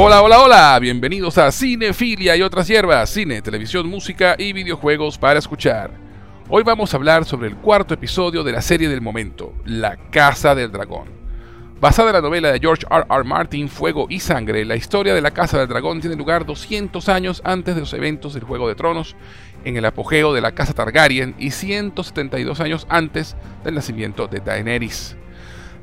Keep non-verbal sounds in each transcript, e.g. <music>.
Hola, hola, hola, bienvenidos a Cinefilia y otras hierbas, cine, televisión, música y videojuegos para escuchar. Hoy vamos a hablar sobre el cuarto episodio de la serie del momento, La Casa del Dragón. Basada en la novela de George R. R. Martin, Fuego y Sangre, la historia de la Casa del Dragón tiene lugar 200 años antes de los eventos del Juego de Tronos, en el apogeo de la Casa Targaryen y 172 años antes del nacimiento de Daenerys.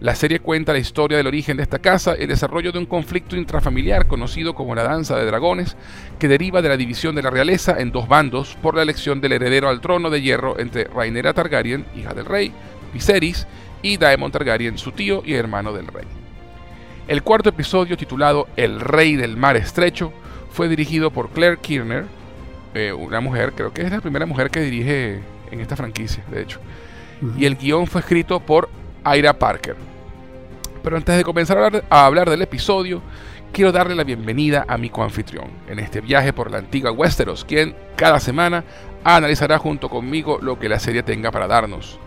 La serie cuenta la historia del origen de esta casa, el desarrollo de un conflicto intrafamiliar conocido como la Danza de Dragones, que deriva de la división de la realeza en dos bandos por la elección del heredero al trono de hierro entre Rhaenyra Targaryen, hija del rey, Viserys, y Daemon Targaryen, su tío y hermano del rey. El cuarto episodio, titulado El Rey del Mar Estrecho, fue dirigido por Claire Kirner, eh, una mujer, creo que es la primera mujer que dirige en esta franquicia, de hecho. Y el guion fue escrito por Ira Parker. Pero antes de comenzar a hablar, a hablar del episodio, quiero darle la bienvenida a mi coanfitrión en este viaje por la antigua Westeros, quien cada semana analizará junto conmigo lo que la serie tenga para darnos.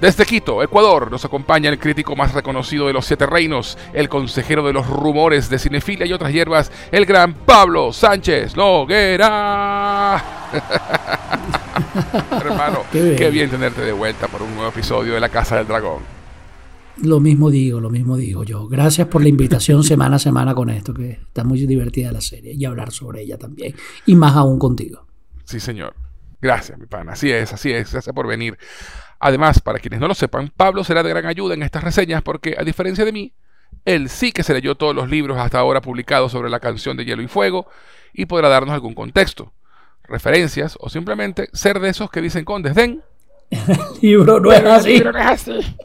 Desde Quito, Ecuador, nos acompaña el crítico más reconocido de los siete reinos, el consejero de los rumores de cinefilia y otras hierbas, el gran Pablo Sánchez Noguera. <laughs> Hermano, Qué bien. qué bien tenerte de vuelta por un nuevo episodio de La Casa del Dragón. Lo mismo digo, lo mismo digo yo. Gracias por la invitación <laughs> semana a semana con esto, que está muy divertida la serie y hablar sobre ella también. Y más aún contigo. Sí, señor. Gracias, mi pana. Así es, así es. Gracias por venir. Además, para quienes no lo sepan, Pablo será de gran ayuda en estas reseñas porque, a diferencia de mí, él sí que se leyó todos los libros hasta ahora publicados sobre la canción de Hielo y Fuego y podrá darnos algún contexto, referencias o simplemente ser de esos que dicen con desdén. <laughs> <laughs> Libro no es así. No es así.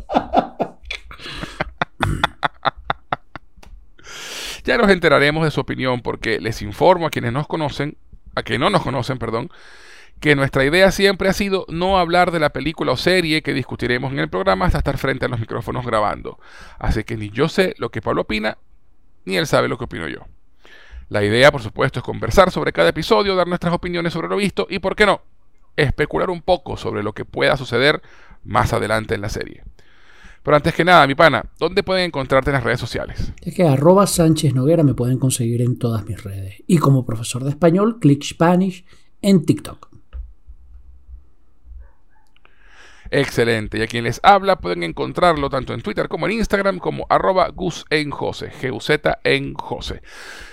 Ya nos enteraremos de su opinión porque les informo a quienes nos conocen, a quienes no nos conocen, perdón, que nuestra idea siempre ha sido no hablar de la película o serie que discutiremos en el programa hasta estar frente a los micrófonos grabando. Así que ni yo sé lo que Pablo opina, ni él sabe lo que opino yo. La idea, por supuesto, es conversar sobre cada episodio, dar nuestras opiniones sobre lo visto y, ¿por qué no?, especular un poco sobre lo que pueda suceder más adelante en la serie. Pero antes que nada, mi pana, ¿dónde pueden encontrarte en las redes sociales? Es que arroba Sánchez Noguera me pueden conseguir en todas mis redes. Y como profesor de español, Click Spanish en TikTok. Excelente. Y a quien les habla pueden encontrarlo tanto en Twitter como en Instagram como arroba Gus en Jose, G-U-Z en Jose.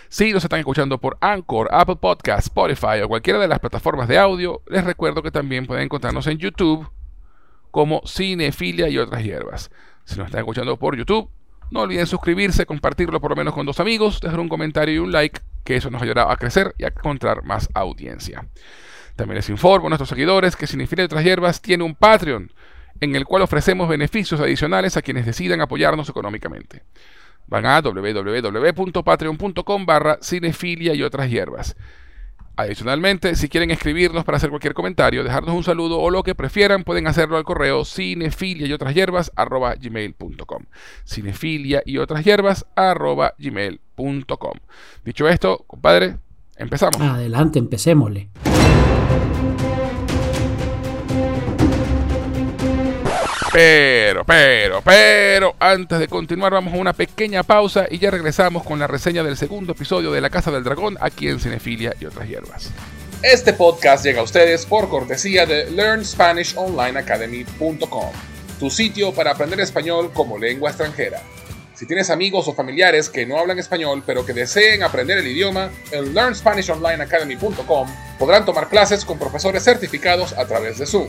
Si nos están escuchando por Anchor, Apple Podcast, Spotify o cualquiera de las plataformas de audio, les recuerdo que también pueden encontrarnos en YouTube como Cinefilia y otras hierbas. Si nos están escuchando por YouTube, no olviden suscribirse, compartirlo por lo menos con dos amigos, dejar un comentario y un like, que eso nos ayudará a crecer y a encontrar más audiencia. También les informo a nuestros seguidores que Cinefilia y otras hierbas tiene un Patreon, en el cual ofrecemos beneficios adicionales a quienes decidan apoyarnos económicamente. Van a www.patreon.com barra cinefilia y otras hierbas. Adicionalmente, si quieren escribirnos para hacer cualquier comentario, dejarnos un saludo o lo que prefieran, pueden hacerlo al correo cinefilia y otras hierbas gmail.com. Cinefilia y otras hierbas gmail.com. Dicho esto, compadre, empezamos. Adelante, empecémosle. Pero, pero, pero, antes de continuar vamos a una pequeña pausa y ya regresamos con la reseña del segundo episodio de La Casa del Dragón aquí en Cinefilia y otras hierbas. Este podcast llega a ustedes por cortesía de LearnSpanishOnlineAcademy.com, tu sitio para aprender español como lengua extranjera. Si tienes amigos o familiares que no hablan español pero que deseen aprender el idioma, en LearnSpanishOnlineAcademy.com podrán tomar clases con profesores certificados a través de Zoom.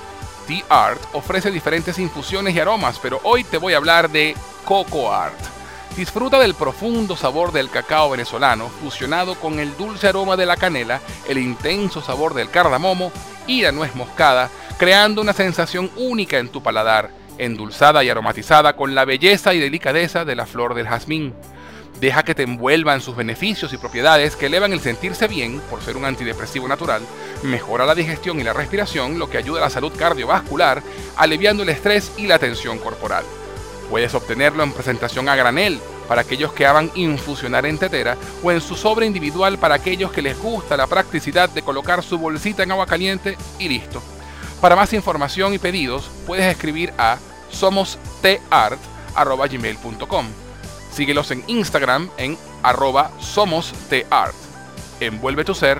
T-Art ofrece diferentes infusiones y aromas, pero hoy te voy a hablar de Coco Art. Disfruta del profundo sabor del cacao venezolano fusionado con el dulce aroma de la canela, el intenso sabor del cardamomo y la nuez moscada, creando una sensación única en tu paladar, endulzada y aromatizada con la belleza y delicadeza de la flor del jazmín. Deja que te envuelvan sus beneficios y propiedades que elevan el sentirse bien, por ser un antidepresivo natural, Mejora la digestión y la respiración, lo que ayuda a la salud cardiovascular, aliviando el estrés y la tensión corporal. Puedes obtenerlo en presentación a granel para aquellos que hagan infusionar en tetera o en su sobre individual para aquellos que les gusta la practicidad de colocar su bolsita en agua caliente y listo. Para más información y pedidos puedes escribir a somosteart.gmail.com. Síguelos en Instagram en arroba somosteart. Envuelve tu ser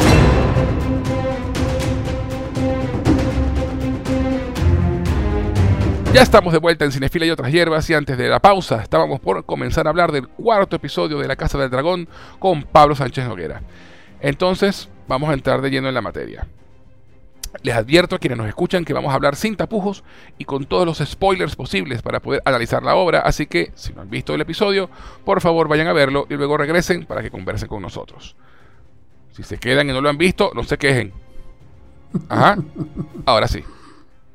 Ya estamos de vuelta en Cinefila y otras hierbas y antes de la pausa estábamos por comenzar a hablar del cuarto episodio de La Casa del Dragón con Pablo Sánchez Noguera. Entonces vamos a entrar de lleno en la materia. Les advierto a quienes nos escuchan que vamos a hablar sin tapujos y con todos los spoilers posibles para poder analizar la obra, así que si no han visto el episodio, por favor vayan a verlo y luego regresen para que conversen con nosotros. Si se quedan y no lo han visto, no se quejen. Ajá. Ahora sí.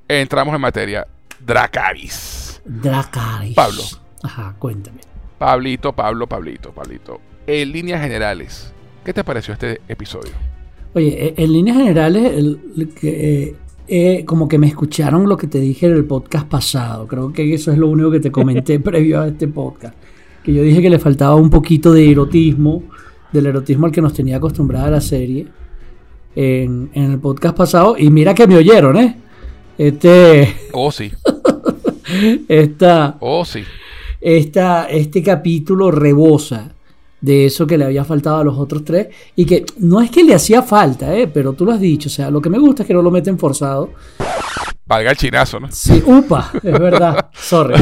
Entramos en materia. Dracaris. Dracaris. Pablo. Ajá, cuéntame. Pablito, Pablo, Pablito, Pablito. En líneas generales, ¿qué te pareció este episodio? Oye, en líneas generales, el, que, eh, eh, como que me escucharon lo que te dije en el podcast pasado. Creo que eso es lo único que te comenté <laughs> previo a este podcast. Que yo dije que le faltaba un poquito de erotismo, del erotismo al que nos tenía acostumbrada la serie en, en el podcast pasado. Y mira que me oyeron, ¿eh? Este. Oh, sí. <laughs> esta. Oh, sí. Esta, este capítulo rebosa de eso que le había faltado a los otros tres. Y que no es que le hacía falta, ¿eh? pero tú lo has dicho. O sea, lo que me gusta es que no lo meten forzado. Valga el chinazo, ¿no? Sí, upa, es verdad. <laughs> Sorry.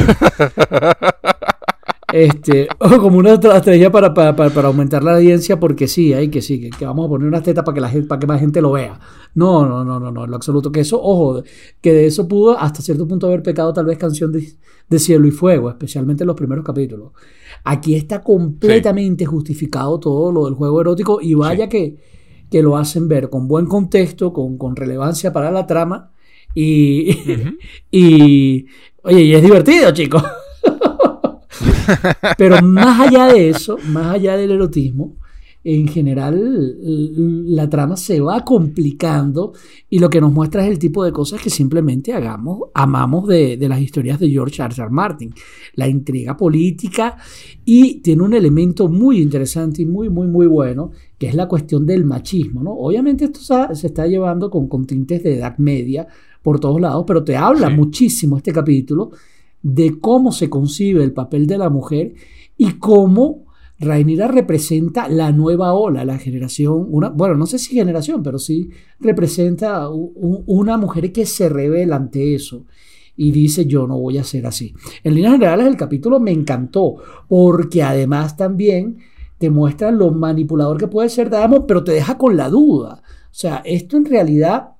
Este, <laughs> o como una estrategia para, para, para, aumentar la audiencia, porque sí, hay que sí, que, vamos a poner una teta para que la gente, para que más gente lo vea. No, no, no, no, no, en lo absoluto. Que eso, ojo, que de eso pudo hasta cierto punto haber pecado tal vez canción de, de cielo y fuego, especialmente en los primeros capítulos. Aquí está completamente sí. justificado todo lo del juego erótico y vaya sí. que, que lo hacen ver con buen contexto, con, con relevancia para la trama y, <laughs> uh -huh. y oye, y es divertido, chicos. Pero más allá de eso, más allá del erotismo, en general la trama se va complicando y lo que nos muestra es el tipo de cosas que simplemente hagamos, amamos de, de las historias de George R. R. Martin. La intriga política y tiene un elemento muy interesante y muy, muy, muy bueno, que es la cuestión del machismo. ¿no? Obviamente esto se está llevando con, con tintes de edad media por todos lados, pero te habla sí. muchísimo este capítulo de cómo se concibe el papel de la mujer y cómo Rainira representa la nueva ola, la generación, una, bueno, no sé si generación, pero sí representa un, una mujer que se revela ante eso y dice yo no voy a ser así. En líneas generales el capítulo me encantó porque además también te muestra lo manipulador que puede ser Diamond, pero te deja con la duda. O sea, esto en realidad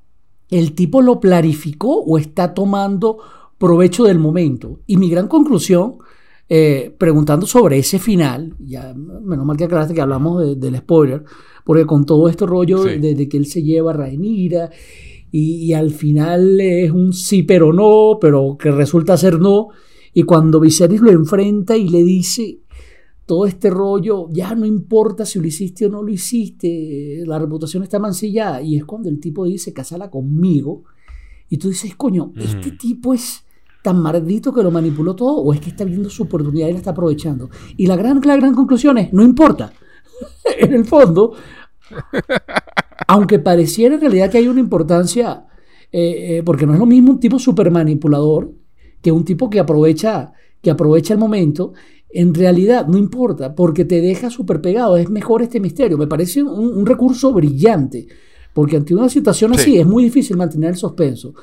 el tipo lo planificó o está tomando provecho del momento. Y mi gran conclusión, eh, preguntando sobre ese final, ya menos mal que aclaraste que hablamos de, del spoiler, porque con todo este rollo sí. de, de, que él se lleva a Rhaenyra y, y, al final es un sí pero no, pero que resulta ser no, Y cuando Viserys lo enfrenta y le dice todo este rollo, ya no importa si lo hiciste o no lo hiciste, la reputación está mancillada. Y es cuando el tipo dice, casala conmigo. Y tú dices, coño, este tipo es tan maldito que lo manipuló todo o es que está viendo su oportunidad y la está aprovechando. Y la gran, la gran conclusión es, no importa. <laughs> en el fondo, aunque pareciera en realidad que hay una importancia, eh, eh, porque no es lo mismo un tipo super manipulador que un tipo que aprovecha, que aprovecha el momento, en realidad no importa, porque te deja súper pegado, es mejor este misterio. Me parece un, recurso brillante, porque ante una situación así es muy difícil mantener el suspenso.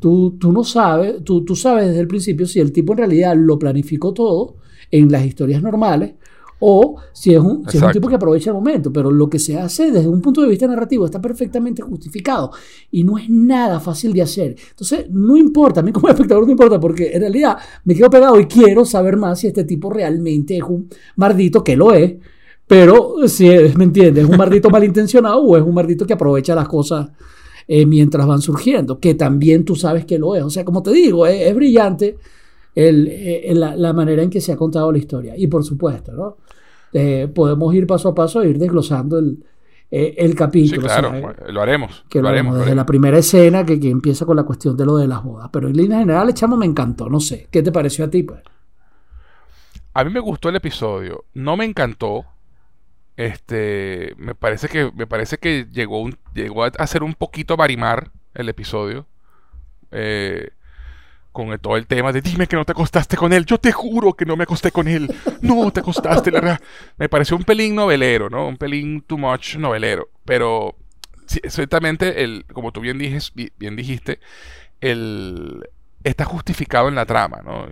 Tú, tú no sabes, tú, tú sabes desde el principio si el tipo en realidad lo planificó todo en las historias normales o si es, un, tipo que aprovecha el momento, pero lo que se hace desde un punto de vista narrativo está perfectamente justificado y no es nada fácil de hacer. Entonces, no importa, a mí como <laughs> espectador no importa, porque en realidad me quedo pegado y quiero saber más si este tipo realmente es un mardito, que lo es, pero si es, ¿me entiendes? ¿Es un mardito <laughs> malintencionado o es un mardito que aprovecha las cosas eh, mientras van surgiendo? Que también tú sabes que lo es. O sea, como te digo, es, brillante. Eh, la, la, manera en que se ha contado la historia. Y por supuesto, ¿no? Eh, podemos ir paso a paso e ir desglosando el, eh, el capítulo. Sí, claro, lo haremos. Que lo, haremos, desde la primera escena que, que, empieza con la cuestión de lo de las bodas. Pero en línea general, chamo, me encantó. No sé, ¿qué te pareció a ti? Pues? A mí me gustó el episodio. No me encantó. Este, me parece que me parece que llegó un, llegó a ser un poquito marimar el episodio. Eh, con todo el tema de dime que no te acostaste con él, yo te juro que no me acosté con él, no te acostaste, la me pareció un pelín novelero, ¿no? Un pelín too much novelero, pero ciertamente, el, como tú bien, dijes, bien dijiste, el, está justificado en la trama, ¿no?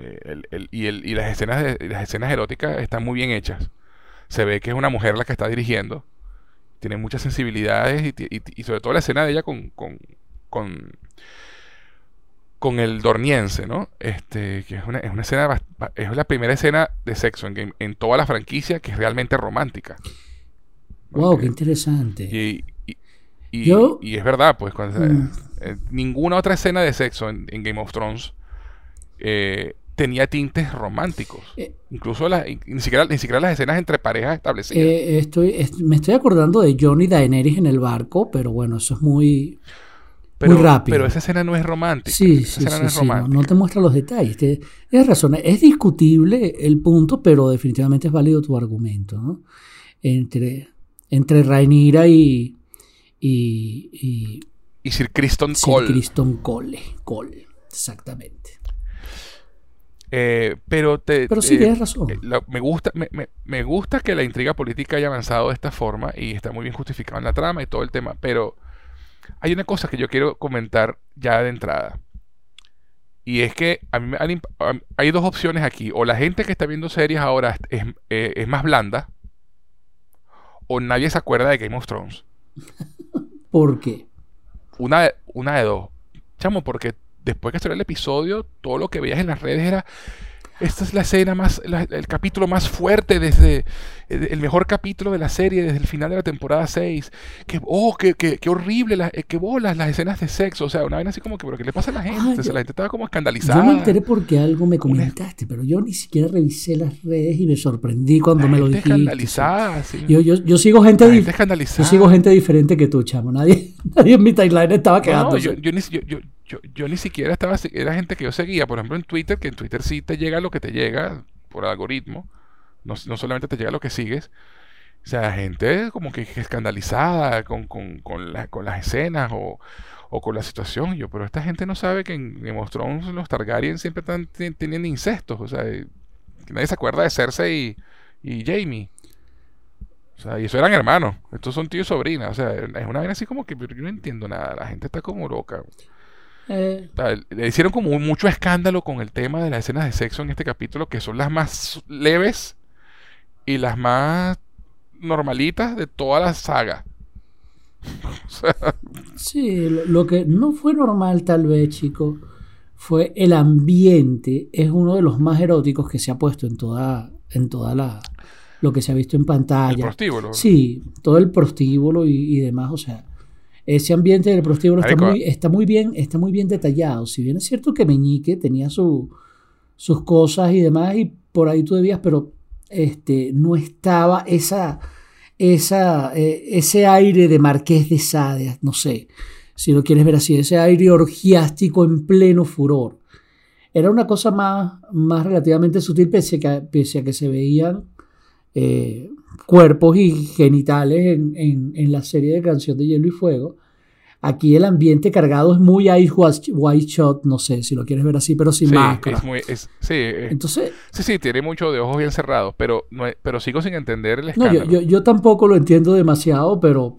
y, y, las, escenas de, las escenas eróticas están muy bien hechas. Se ve que es una mujer la que está dirigiendo, tiene muchas sensibilidades y, y sobre todo la escena de ella con, con, con con el dorniense, ¿no? Este, que es una, es una escena, es la primera escena de sexo en, en toda la franquicia que es realmente romántica. Wow, qué interesante. Y, y, es verdad, pues, mm. eh, ninguna otra escena de sexo en, Game of Thrones eh, tenía tintes románticos. Eh. Incluso ni, siquiera, ni siquiera las escenas entre parejas establecidas. estoy, me estoy acordando de Johnny Daenerys en el barco, pero bueno, eso es muy pero, muy rápido. Pero esa escena no es romántica. Sí, sí, sí, no, te muestra los detalles. tienes razón, es discutible el punto, pero definitivamente es válido tu argumento. ¿no? Entre, entre Rainira y, y, y, y Sir Criston Cole. Sir Criston Cole, Cole, exactamente. Eh, pero te, pero sí, tienes razón. Eh, me, gusta, me, me, me, gusta que la intriga política haya avanzado de esta forma y está muy bien justificado en la trama y todo el tema, pero hay una cosa que yo quiero comentar ya de entrada. Y es que a mí hay dos opciones aquí. O la gente que está viendo series ahora es, eh, es, más blanda. O nadie se acuerda de Game of Thrones. <laughs> ¿Por qué? Una una de dos. Chamo, porque después que salió el episodio, todo lo que veías en las redes era esta es la escena más, el capítulo más fuerte desde eh, el mejor capítulo de la serie desde el final de la temporada 6. Que, oh, qué, qué, qué horrible, la, eh, qué bolas las escenas de sexo. O sea, una vez así como que, ¿pero qué le pasa a la gente? la gente estaba como escandalizada. Yo me enteré porque algo me comentaste, pero yo ni siquiera revisé las redes y me sorprendí cuando me lo dijiste. escandalizada, sí. Yo, yo, yo sigo gente Yo sigo gente diferente que tú, chamo. Nadie, <laughs> nadie en mi timeline estaba quedando. No, yo, yo, yo, yo, yo, ni siquiera estaba, era gente que yo seguía, por ejemplo en Twitter, que en Twitter sí te llega lo que te llega por algoritmo, no, no solamente te llega lo que sigues, o sea, gente como que escandalizada con, con, con, con las escenas o, o, con la situación. yo, pero esta gente no sabe que en Game los Targaryen siempre están teniendo incestos, o sea, nadie se acuerda de Cersei y, Jamie. O sea, y eso eran hermanos. Estos son tíos y sobrinas. O sea, es una vez así como que yo no entiendo nada. La gente está como loca. Eh. le hicieron como mucho escándalo con el tema de las escenas de sexo en este capítulo, que son las más leves y las más normalitas de toda la saga. <laughs> sí, lo, que no fue normal tal vez, chico, fue el ambiente. Es uno de los más eróticos que se ha puesto en toda, en toda la lo que se ha visto en pantalla. El prostíbulo. Sí, todo el prostíbulo y demás, o sea, ese ambiente del prostíbulo está muy, está muy, bien, está muy bien detallado. Si bien es cierto que Meñique tenía su, sus cosas y demás, y por ahí tú debías, pero este, no estaba esa, esa, eh, ese aire de Marqués de Sade, no sé, si lo quieres ver así, ese aire orgiástico en pleno furor. Era una cosa más, más relativamente sutil, pese a que, pese a que se veían eh, cuerpos y genitales en, en, en, la serie de Canción de Hielo y Fuego. Aquí el ambiente cargado es muy Ice White Shot, no sé si lo quieres ver así, pero sin sí, máscara. Es muy, es, sí, Entonces, sí, sí, tiene mucho de ojos bien cerrados, pero, no, pero sigo sin entender el no, escándalo. yo, yo, yo tampoco lo entiendo demasiado, pero,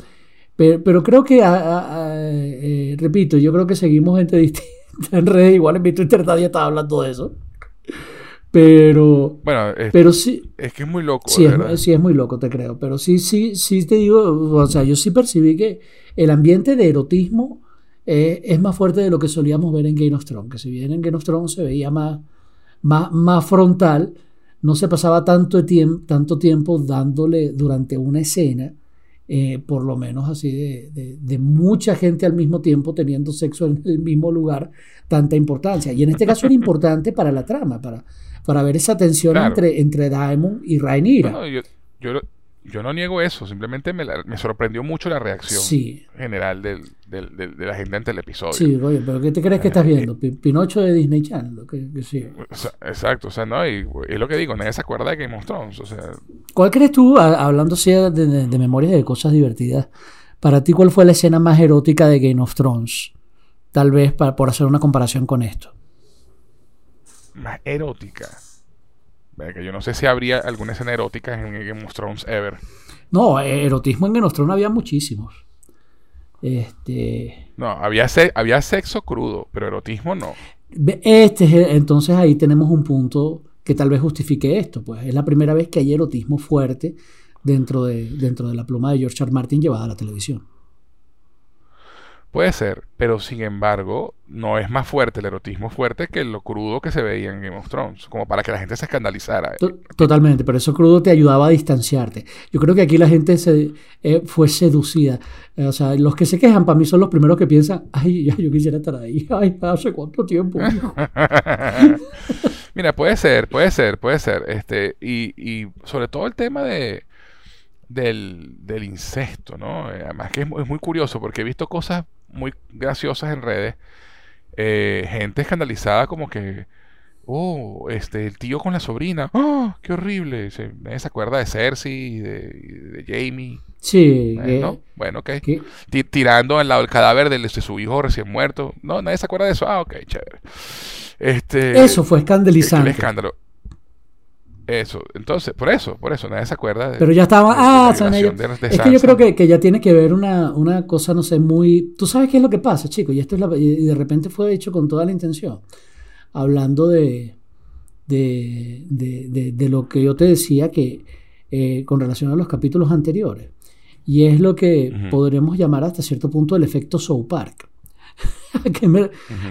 pero, pero creo que, a- a- a- eh, repito, yo creo que seguimos gente <laughs> distinta en redes, igual en mi Twitter nadie estaba hablando de eso. Pero, Bueno, es, pero sí, es que es muy loco, Sí es, verdad. sí, es muy loco, te creo. Pero sí, sí, sí te digo, o sea, yo sí percibí que el ambiente de erotismo eh, es más fuerte de lo que solíamos ver en Game of Thrones. Que si bien en Game of Thrones se veía más, más, más frontal, no se pasaba tanto, tiempo tanto tiempo dándole durante una escena, eh, por lo menos así, de, de- de mucha gente al mismo tiempo teniendo sexo en el mismo lugar, tanta importancia. Y en este caso era <laughs> importante para la trama, para, para ver esa tensión Claro. entre, entre Daemon y Rhaenyra. No, yo, yo no niego eso, simplemente me, la- me sorprendió mucho la reacción Sí, general del, del- del- de la gente ante el episodio. sí, oye, pero ¿qué te crees que estás viendo? Pi- Pinocho de Disney Channel, lo que, que sí. O sea, exacto, o sea, no, y es lo que digo, nadie se acuerda de Game of Thrones, o sea, ¿Cuál crees tú, a- hablando así de, de, de memorias y de cosas divertidas, para ti cuál fue la escena más erótica de Game of Thrones? Tal vez para, por hacer una comparación con esto. más erótica. Que yo no sé si habría alguna escena erótica en Game of Thrones ever. No, eh, erotismo en Game of Thrones había muchísimos. Este, No, había, se- había sexo crudo, pero erotismo no. este es el- entonces ahí tenemos un punto que tal vez justifique esto, pues es la primera vez que hay erotismo fuerte dentro de, dentro de la pluma de George. R. Martin llevada a la televisión. Puede ser, pero sin embargo, no es más fuerte el erotismo fuerte que lo crudo que se veía en Game of Thrones, como para que la gente se escandalizara. To- Totalmente, pero eso crudo te ayudaba a distanciarte. Yo creo que aquí la gente se, eh, fue seducida. Eh, o sea, los que se quejan para mí son los primeros que piensan, ay, ya, yo quisiera estar ahí. <laughs> Ay, hace cuánto tiempo. hijo?". <laughs> Mira, puede ser, puede ser, puede ser. Este, y, y sobre todo el tema de del, del incesto, ¿no? Eh, Además que es muy curioso porque he visto cosas muy graciosas en redes. Eh, gente escandalizada como que, oh, este, el tío con la sobrina, ¡oh, qué horrible! Se, nadie se acuerda de Cersei y de, de Jamie. Sí, Eh, que- ¿no? Bueno, ok. que- Ti- tirando al lado del cadáver de su hijo recién muerto. No, nadie se acuerda de eso. Ah, ok, chévere. Este, eso fue el escandalizante. escándalo. Eso, entonces, por eso, por eso, nadie se acuerda de, Pero ya estaba, de- de ah, la son ellos. de- de Es que yo creo que, que ya tiene que ver una, una cosa, no sé, muy... Tú sabes qué es lo que pasa, chicos, y esto es la- y de repente fue hecho con toda la intención. Hablando de, de, de- de- de lo que yo te decía que eh, con relación a los capítulos anteriores. Y es lo que podremos llamar hasta cierto punto el efecto South Park. <laughs> ¿A qué me,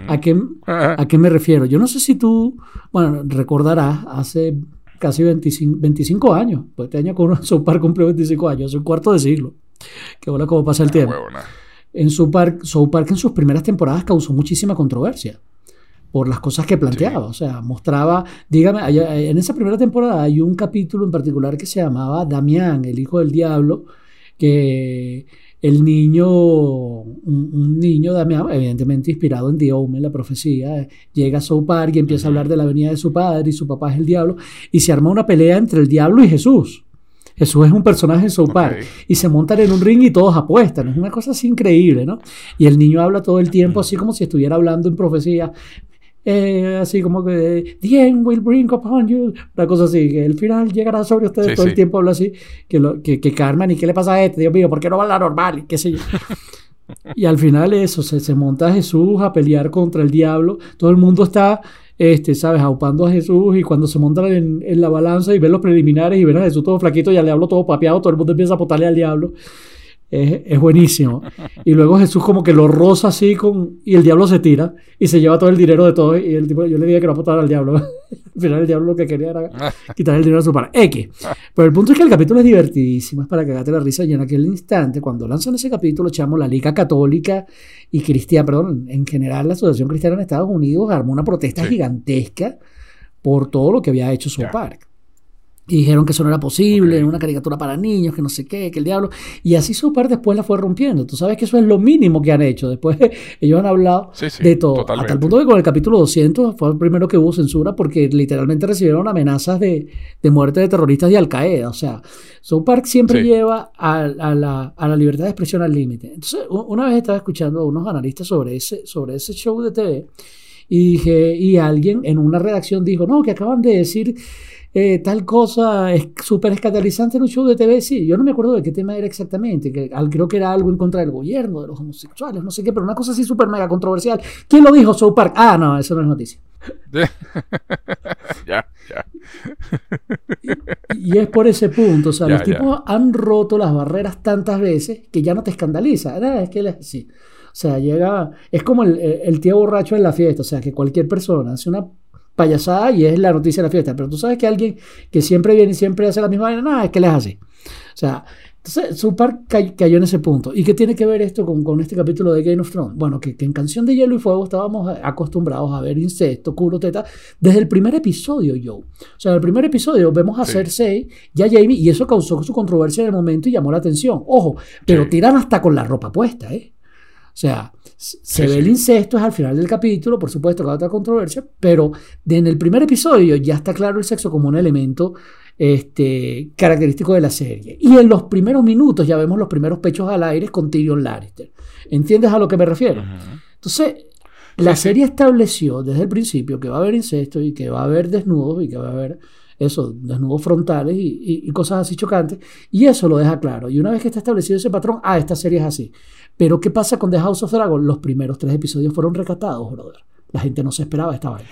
a qué- ¿A qué me refiero? Yo no sé si tú, bueno, recordarás, hace casi 25, 25 años, pues este año con <laughs> cumplió 25 años, hace un cuarto de siglo. Que hola cómo pasa el Ah, tiempo. huevona. En South Park, South Park en sus primeras temporadas causó muchísima controversia por las cosas que planteaba. O sea, mostraba, dígame, en esa primera temporada hay un capítulo en particular que se llamaba Damián, el hijo del diablo, que el niño, un, un niño Damián, evidentemente inspirado en The Omen, la profecía, eh, llega a South Park y empieza a hablar de la venida de su padre y su papá es el diablo, y se arma una pelea entre el diablo y Jesús. Jesús es un personaje en South Park y se montan en un ring y todos apuestan. Es una cosa así increíble, ¿no? Y el niño habla todo el tiempo así como si estuviera hablando en profecía. Eh, así como que The end will bring upon you. Una cosa así, que el final llegará sobre ustedes. Sí, todo el sí. tiempo habla así. Que, lo, que, que Carmen, ¿y qué le pasa a este? Dios mío, ¿por qué no va a la normal? Y qué sé yo. Y al final eso, se, se monta Jesús a pelear contra el diablo. Todo el mundo está, este, ¿sabes?, aupando a Jesús y cuando se montan en, en la balanza y ven los preliminares y ven a Jesús todo flaquito y al diablo todo papeado, todo el mundo empieza a apostarle al diablo. Es, es buenísimo. Y luego Jesús como que lo roza así con... Y el diablo se tira y se lleva todo el dinero de todo. Y el tipo, yo le dije que no apostara al diablo. <laughs> al final el diablo lo que quería era <laughs> quitar el dinero a su padre. X. Pero el punto es que el capítulo es divertidísimo, es para cagarte la risa. Y en aquel instante, cuando lanzan ese capítulo, chamo, la Liga Católica y Cristiana, perdón, en general la Asociación Cristiana en Estados Unidos armó una protesta Sí. gigantesca por todo lo que había hecho South Park. Y dijeron que eso no era posible, en una caricatura para niños, que no sé qué, que el diablo. Y así su parte después la fue rompiendo. Tú sabes que eso es lo mínimo que han hecho. Después <laughs> ellos han hablado de todo. Hasta el punto que con el capítulo 200 fue el primero que hubo censura porque literalmente recibieron amenazas de, muerte de terroristas de Al Qaeda. O sea, South Park siempre lleva a, la, a, la, libertad de expresión al límite. Entonces, una vez estaba escuchando a unos analistas sobre ese, sobre ese show de TV y dije, y alguien en una redacción dijo, no, que acaban de decir eh, tal cosa es súper escandalizante en un show de TV. Sí, yo no me acuerdo de qué tema era exactamente, que creo que era algo en contra del gobierno, de los homosexuales, no sé qué, pero una cosa así súper mega controversial. ¿Quién lo dijo? South Park. Ah, no, eso no es noticia. <laughs> ya, ya. Y, es por ese punto, o sea, los tipos han roto las barreras tantas veces que ya no te escandaliza. Ah, es que él es así. O sea, llega, es como el, el tío borracho en la fiesta, o sea, que cualquier persona hace una payasada y es la noticia de la fiesta. Pero tú sabes que alguien que siempre viene y siempre hace la misma vaina, nada, es que le hace. O sea, entonces Supar cayó en ese punto. ¿Y qué tiene que ver esto con, con este capítulo de Game of Thrones? Bueno, que, en Canción de Hielo y Fuego estábamos acostumbrados a ver incesto, culo, teta, desde el primer episodio, yo. O sea, en el primer episodio vemos a Cersei y a Jamie y eso causó su controversia en el momento y llamó la atención. Ojo, pero tiran hasta con la ropa puesta, ¿eh? O sea, se ve el incesto, es al final del capítulo, por supuesto, que otra controversia, pero en el primer episodio ya está claro el sexo como un elemento este, característico de la serie. Y en los primeros minutos ya vemos los primeros pechos al aire con Tyrion Lannister. ¿Entiendes a lo que me refiero? Entonces, la serie estableció desde el principio que va a haber incesto y que va a haber desnudos y que va a haber eso, desnudos frontales y, cosas así chocantes. Y eso lo deja claro. Y una vez que está establecido ese patrón, ah, esta serie es así. Pero ¿qué pasa con The House of Dragon? Los primeros tres episodios fueron recatados, brother. La gente no se esperaba esta vaina.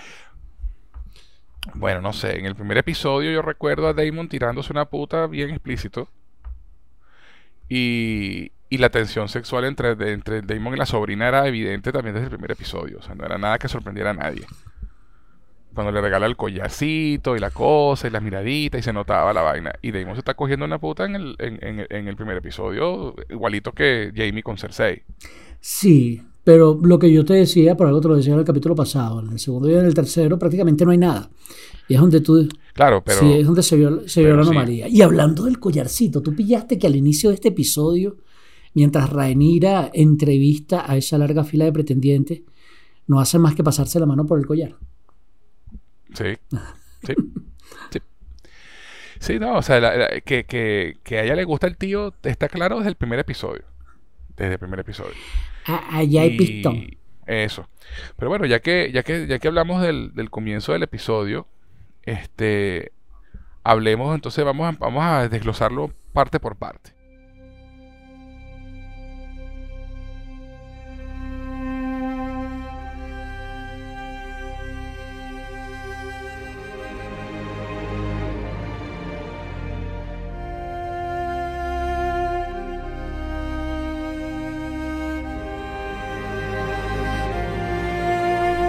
Bueno, no sé. En el primer episodio yo recuerdo a Damon tirándose una puta bien explícito. Y, y la tensión sexual entre, entre Damon y la sobrina era evidente también desde el primer episodio. O sea, no era nada que sorprendiera a nadie cuando le regala el collarcito y la cosa y las miraditas y se notaba la vaina. Y Damon se está cogiendo una puta en el, en, el primer episodio, igualito que Jamie con Cersei. Sí, pero lo que yo te decía, por algo te lo decía en el capítulo pasado, en el segundo y en el tercero prácticamente no hay nada. Y es donde tú... Claro, pero... Sí, es donde se vio, se vio la anomalía. Y hablando del collarcito, tú pillaste que al inicio de este episodio, mientras Rhaenyra entrevista a esa larga fila de pretendientes, no hace más que pasarse la mano por el collar. Sí. <laughs> Sí. sí. Sí, no, o sea, que, que, que, a ella le gusta el tío está claro desde el primer episodio. Desde el primer episodio. allá hay pistón. Eso. Pero bueno, ya que, ya que, ya que hablamos del, del comienzo del episodio, este hablemos, entonces vamos a, vamos a desglosarlo parte por parte.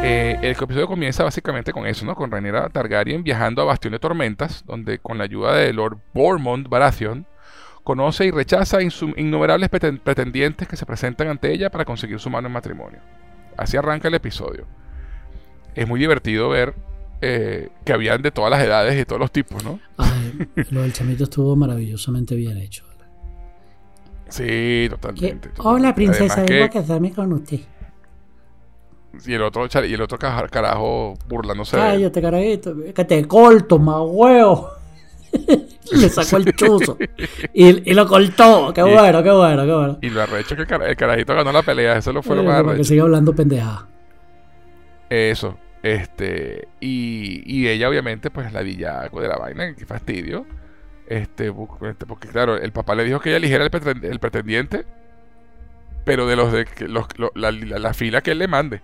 Eh, el episodio comienza básicamente con eso, ¿no? Con Rhaenyra Targaryen viajando a Bastión de Tormentas, donde con la ayuda de Lord Bormont Baratheon conoce y rechaza innumerables pretendientes que se presentan ante ella para conseguir su mano en matrimonio. Así arranca el episodio. Es muy divertido ver eh, que habían de todas las edades y de todos los tipos, ¿no? lo del chamito estuvo maravillosamente bien hecho. Sí, totalmente. Hola, princesa, vengo a casarme con usted. Y el otro, y el otro carajo burlándose. Cállate, carajito. Que te corto, más huevo. <laughs> Le sacó el chuzo. <laughs> Y, lo cortó. Qué bueno, qué bueno, qué bueno. Y lo arrecho que el, carajito ganó la pelea. Eso lo fue lo más arrecho. Que sigue hablando pendeja. Eso. Este. Y, y ella, obviamente, pues la villaco de la vaina. Qué fastidio. Este, este, porque claro, el papá le dijo que ella eligiera el, pretendiente. Pero de los de los, la fila que él le mande.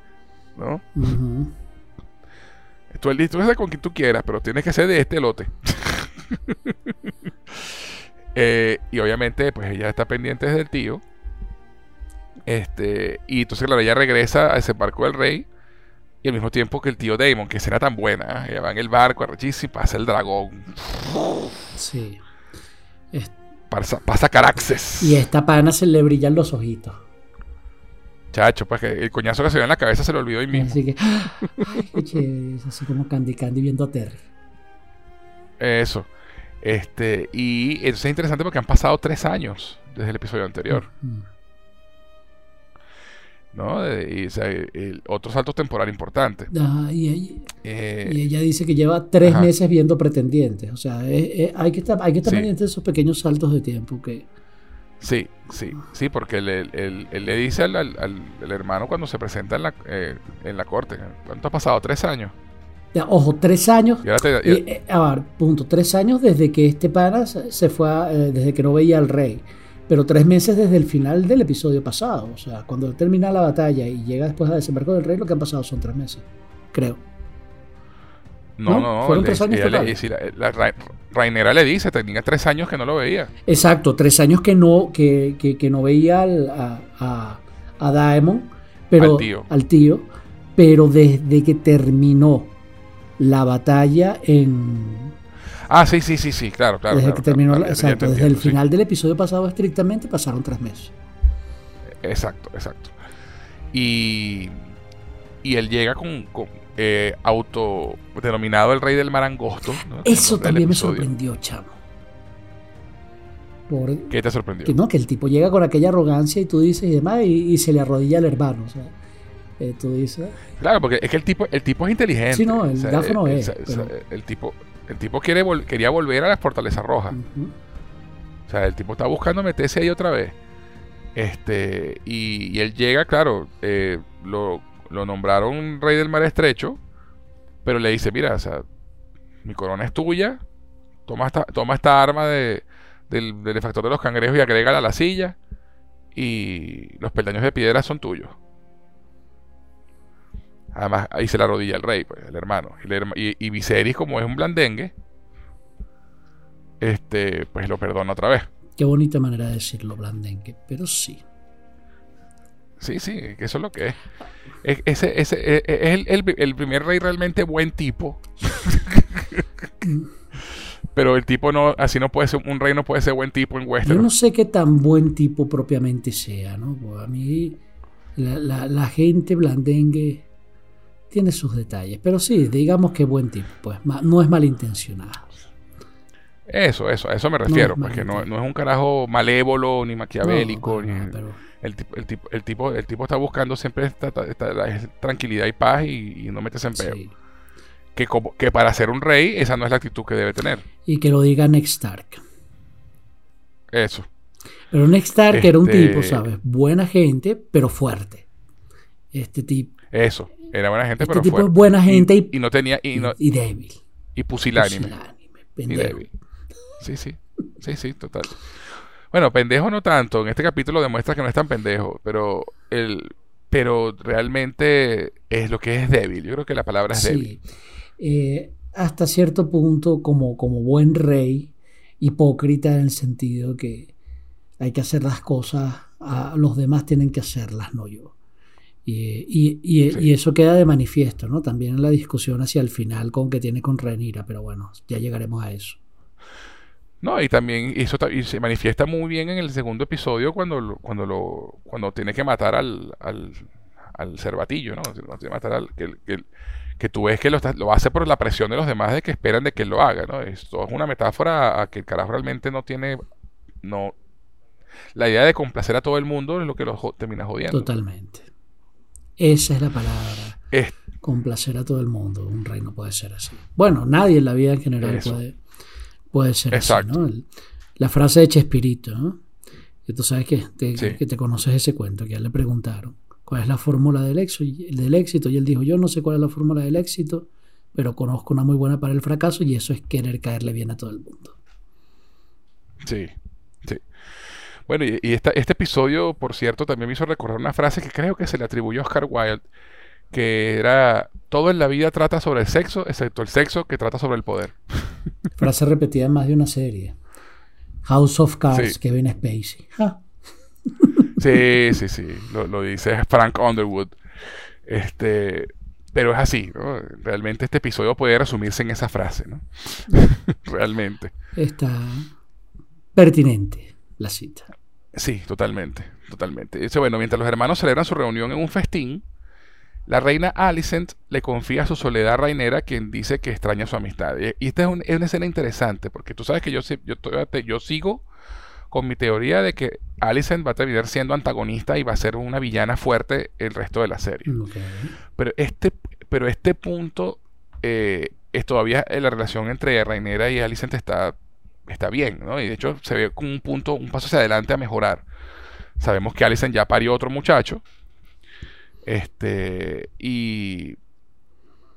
¿No? Tú, el tú con quien tú quieras, pero tienes que ser de este lote. <laughs> Eh, y obviamente, pues ella está pendiente del tío. Este, y entonces, claro, ella regresa a ese barco del rey. Y al mismo tiempo que el tío Damon, que será tan buena, ella va en el barco, arrechísimo, y pasa el dragón. Sí. Pasa, pasa Caraxes. Y a esta pana se le brillan los ojitos. Chacho, pues que el coñazo que se ve en la cabeza se lo olvidó ahí mismo. Así que, ay, qué chévere, es así como Candy Candy viendo a Terry. Eso. Este, y eso es interesante porque han pasado tres años desde el episodio anterior. Mm. ¿No? Y, o sea, el- otro salto temporal importante. Ah, y, ella, Eh, y ella dice que lleva tres Ajá. meses viendo pretendientes. O sea, es- es- hay que estar, hay que estar Sí. pendiente de esos pequeños saltos de tiempo que Sí, sí, sí, porque él- él le dice al, al- al- hermano cuando se presenta en la, eh, en la corte, ¿cuánto ha pasado? ¿Tres años? Ya, ojo, tres años. Y ahora te- Y, eh, a ver, punto. Tres años desde que este pana se se fue, a- eh, desde que no veía al rey. Pero tres meses desde el final del episodio pasado. O sea, cuando termina la batalla y llega después a desembarco del rey, lo que han pasado son tres meses. Creo. No, ¿no? no, Fueron tres años totales. la, la Ra- Rainera le dice, tenía tres años que no lo veía. Exacto, tres años que no, que, que- que no veía al- a, a, a Daemon, pero, Al tío. al tío, pero desde que terminó la batalla en, Ah, sí, sí, sí, sí, claro, claro. desde claro, que terminó, claro, la- exacto, desde el sí. final del episodio pasado estrictamente pasaron tres meses. Exacto, exacto. Y, y él llega con, con, eh, auto denominado el rey del mar angosto. ¿no? Eso también me sorprendió, chamo. Por- ¿Qué te sorprendió? que no, que el tipo llega con aquella arrogancia y tú dices y demás y, y se le arrodilla al hermano. O sea, eh, tú dices, Claro, porque es que el tipo, el tipo es inteligente. Sí, no, el gafo no el, es, el- pero- el tipo, el tipo quiere vol- quería volver a la fortaleza roja. ujú, O sea, el tipo está buscando meterse ahí otra vez. Este, y, y él llega, claro, eh, lo, lo nombraron rey del mar estrecho, pero le dice, mira, o sea, mi corona es tuya, toma esta, toma esta arma de, del, del factor de los cangrejos y agrégala a la silla, y los peldaños de piedra son tuyos. Además, ahí se la rodilla el rey, pues, el hermano. Y, y Viserys, como es un blandengue, este, pues lo perdona otra vez. Qué bonita manera de decirlo, Blandengue, pero sí. Sí, sí, eso es lo que es. Es, ese, ese, es, es el, el- el primer rey realmente buen tipo. <laughs> Pero el tipo no, así no puede ser, un rey no puede ser buen tipo en Yo Westeros. no sé qué tan buen tipo propiamente sea, ¿no? Porque a mí la, la- la gente blandengue tiene sus detalles, pero sí, digamos que buen tipo, pues no es malintencionado. Eso, eso, a eso me refiero. es pues no, no es un carajo malévolo, ni maquiavélico, No, ni- pero el, tipo, el, tipo, el, tipo, el tipo está buscando siempre esta, tranquilidad y paz y, y no meterse en peo. sí. Que, como, que para ser un rey, esa no es la actitud que debe tener. Y que lo diga Ned Stark. Eso. Pero Ned Stark era un Este- tipo, ¿sabes? Buena gente, pero fuerte. Este tipo, Eso. Era buena gente, este pero tipo fuerte. es buena gente y, Y no tenía. Y, no, y débil. y pusilánime. Pusilánime, Y débil. Sí, sí. Sí, sí, total. Bueno, pendejo no tanto. En este capítulo demuestra que no es tan pendejo. Pero el. Pero realmente es lo que es débil. Yo creo que la palabra es débil. Eh, hasta cierto punto, como, como buen rey, hipócrita en el sentido que hay que hacer las cosas, a, los demás tienen que hacerlas, no yo. Y, y- y- Sí. y eso queda de manifiesto, ¿no? También en la discusión hacia el final con que tiene con Renira, pero bueno, ya llegaremos a eso. No, y también eso y se manifiesta muy bien en el segundo episodio cuando lo, cuando lo cuando tiene que matar al, al, al cervatillo, ¿no? Cuando tiene que matar al que, que, que tú ves que lo, está- lo hace por la presión de los demás de que esperan de que lo haga, ¿no? Esto es una metáfora a que el carajo realmente no tiene no la idea de complacer a todo el mundo es lo que lo jo- termina jodiendo. Totalmente. Esa es la palabra. Es- Complacer a todo el mundo. Un rey no puede ser así. Bueno, nadie en la vida en general Eso. puede, puede ser Exacto. así, ¿no? El- la frase de Chespirito, ¿no? Que tú sabes que te, Sí. que te conoces ese cuento, que a él le preguntaron cuál es la fórmula del éxito, y- del éxito, y él dijo, yo no sé cuál es la fórmula del éxito, pero conozco una muy buena para el fracaso, y eso es querer caerle bien a todo el mundo. Sí, sí. Bueno, y, y esta- este episodio, por cierto, también me hizo recordar una frase que creo que se le atribuyó a Oscar Wilde, que era, todo en la vida trata sobre el sexo, excepto el sexo que trata sobre el poder. <laughs> Frase repetida en más de una serie. House of Cards, Sí. Kevin Spacey. Ja. Sí, sí, sí, lo, lo dice Frank Underwood. Este, pero es así, ¿no? Realmente este episodio puede resumirse en esa frase, ¿no? <laughs> Realmente. Está pertinente la cita. Sí, totalmente, totalmente. Dice, bueno, mientras los hermanos celebran su reunión en un festín, la reina Alicent le confía su soledad a Rainera, quien dice que extraña su amistad. Y, esta es, una escena interesante, porque tú sabes que yo, yo, yo sigo con mi teoría de que Alicent va a terminar siendo antagonista y va a ser una villana fuerte el resto de la serie. Pero, este, pero este punto eh, es todavía la relación entre Rainera y Alicent está está bien, ¿no? Y de hecho se ve como un punto, un paso hacia adelante a mejorar. Sabemos que Alison ya parió otro muchacho. Este, y.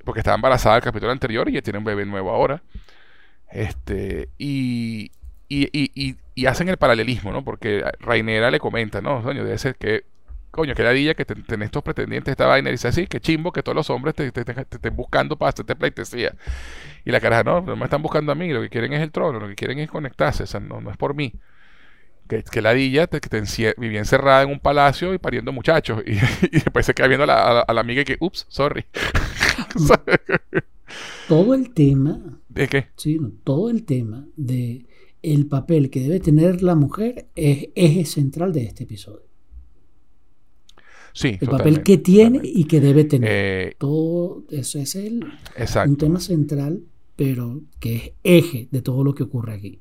Porque estaba embarazada el capítulo anterior y ya tiene un bebé nuevo ahora. Este, y. Y, y, hacen el paralelismo, ¿no? Porque Rainera le comenta, ¿no? Coño, debe ser que. Coño, que ladilla que tenés estos pretendientes esta vaina. Y dice así, que chimbo que todos los hombres te, te, te, estén buscando para hacerte pleitesía. Y la caraja, no, no me están buscando a mí, lo que quieren es el trono, lo que quieren es conectarse, o sea, no, no es por mí. Que, que ladilla, que te vivía encerrada en un palacio y pariendo muchachos. <laughs> Y, después se queda viendo a la, a, la, amiga y que, ups, sorry. <laughs> todo el tema. ¿De qué? Sí, todo el tema de el papel que debe tener la mujer es eje central de este episodio. Sí, el papel que tiene y que debe tener. Eh, todo eso es el, un tema central pero que es eje de todo lo que ocurre aquí.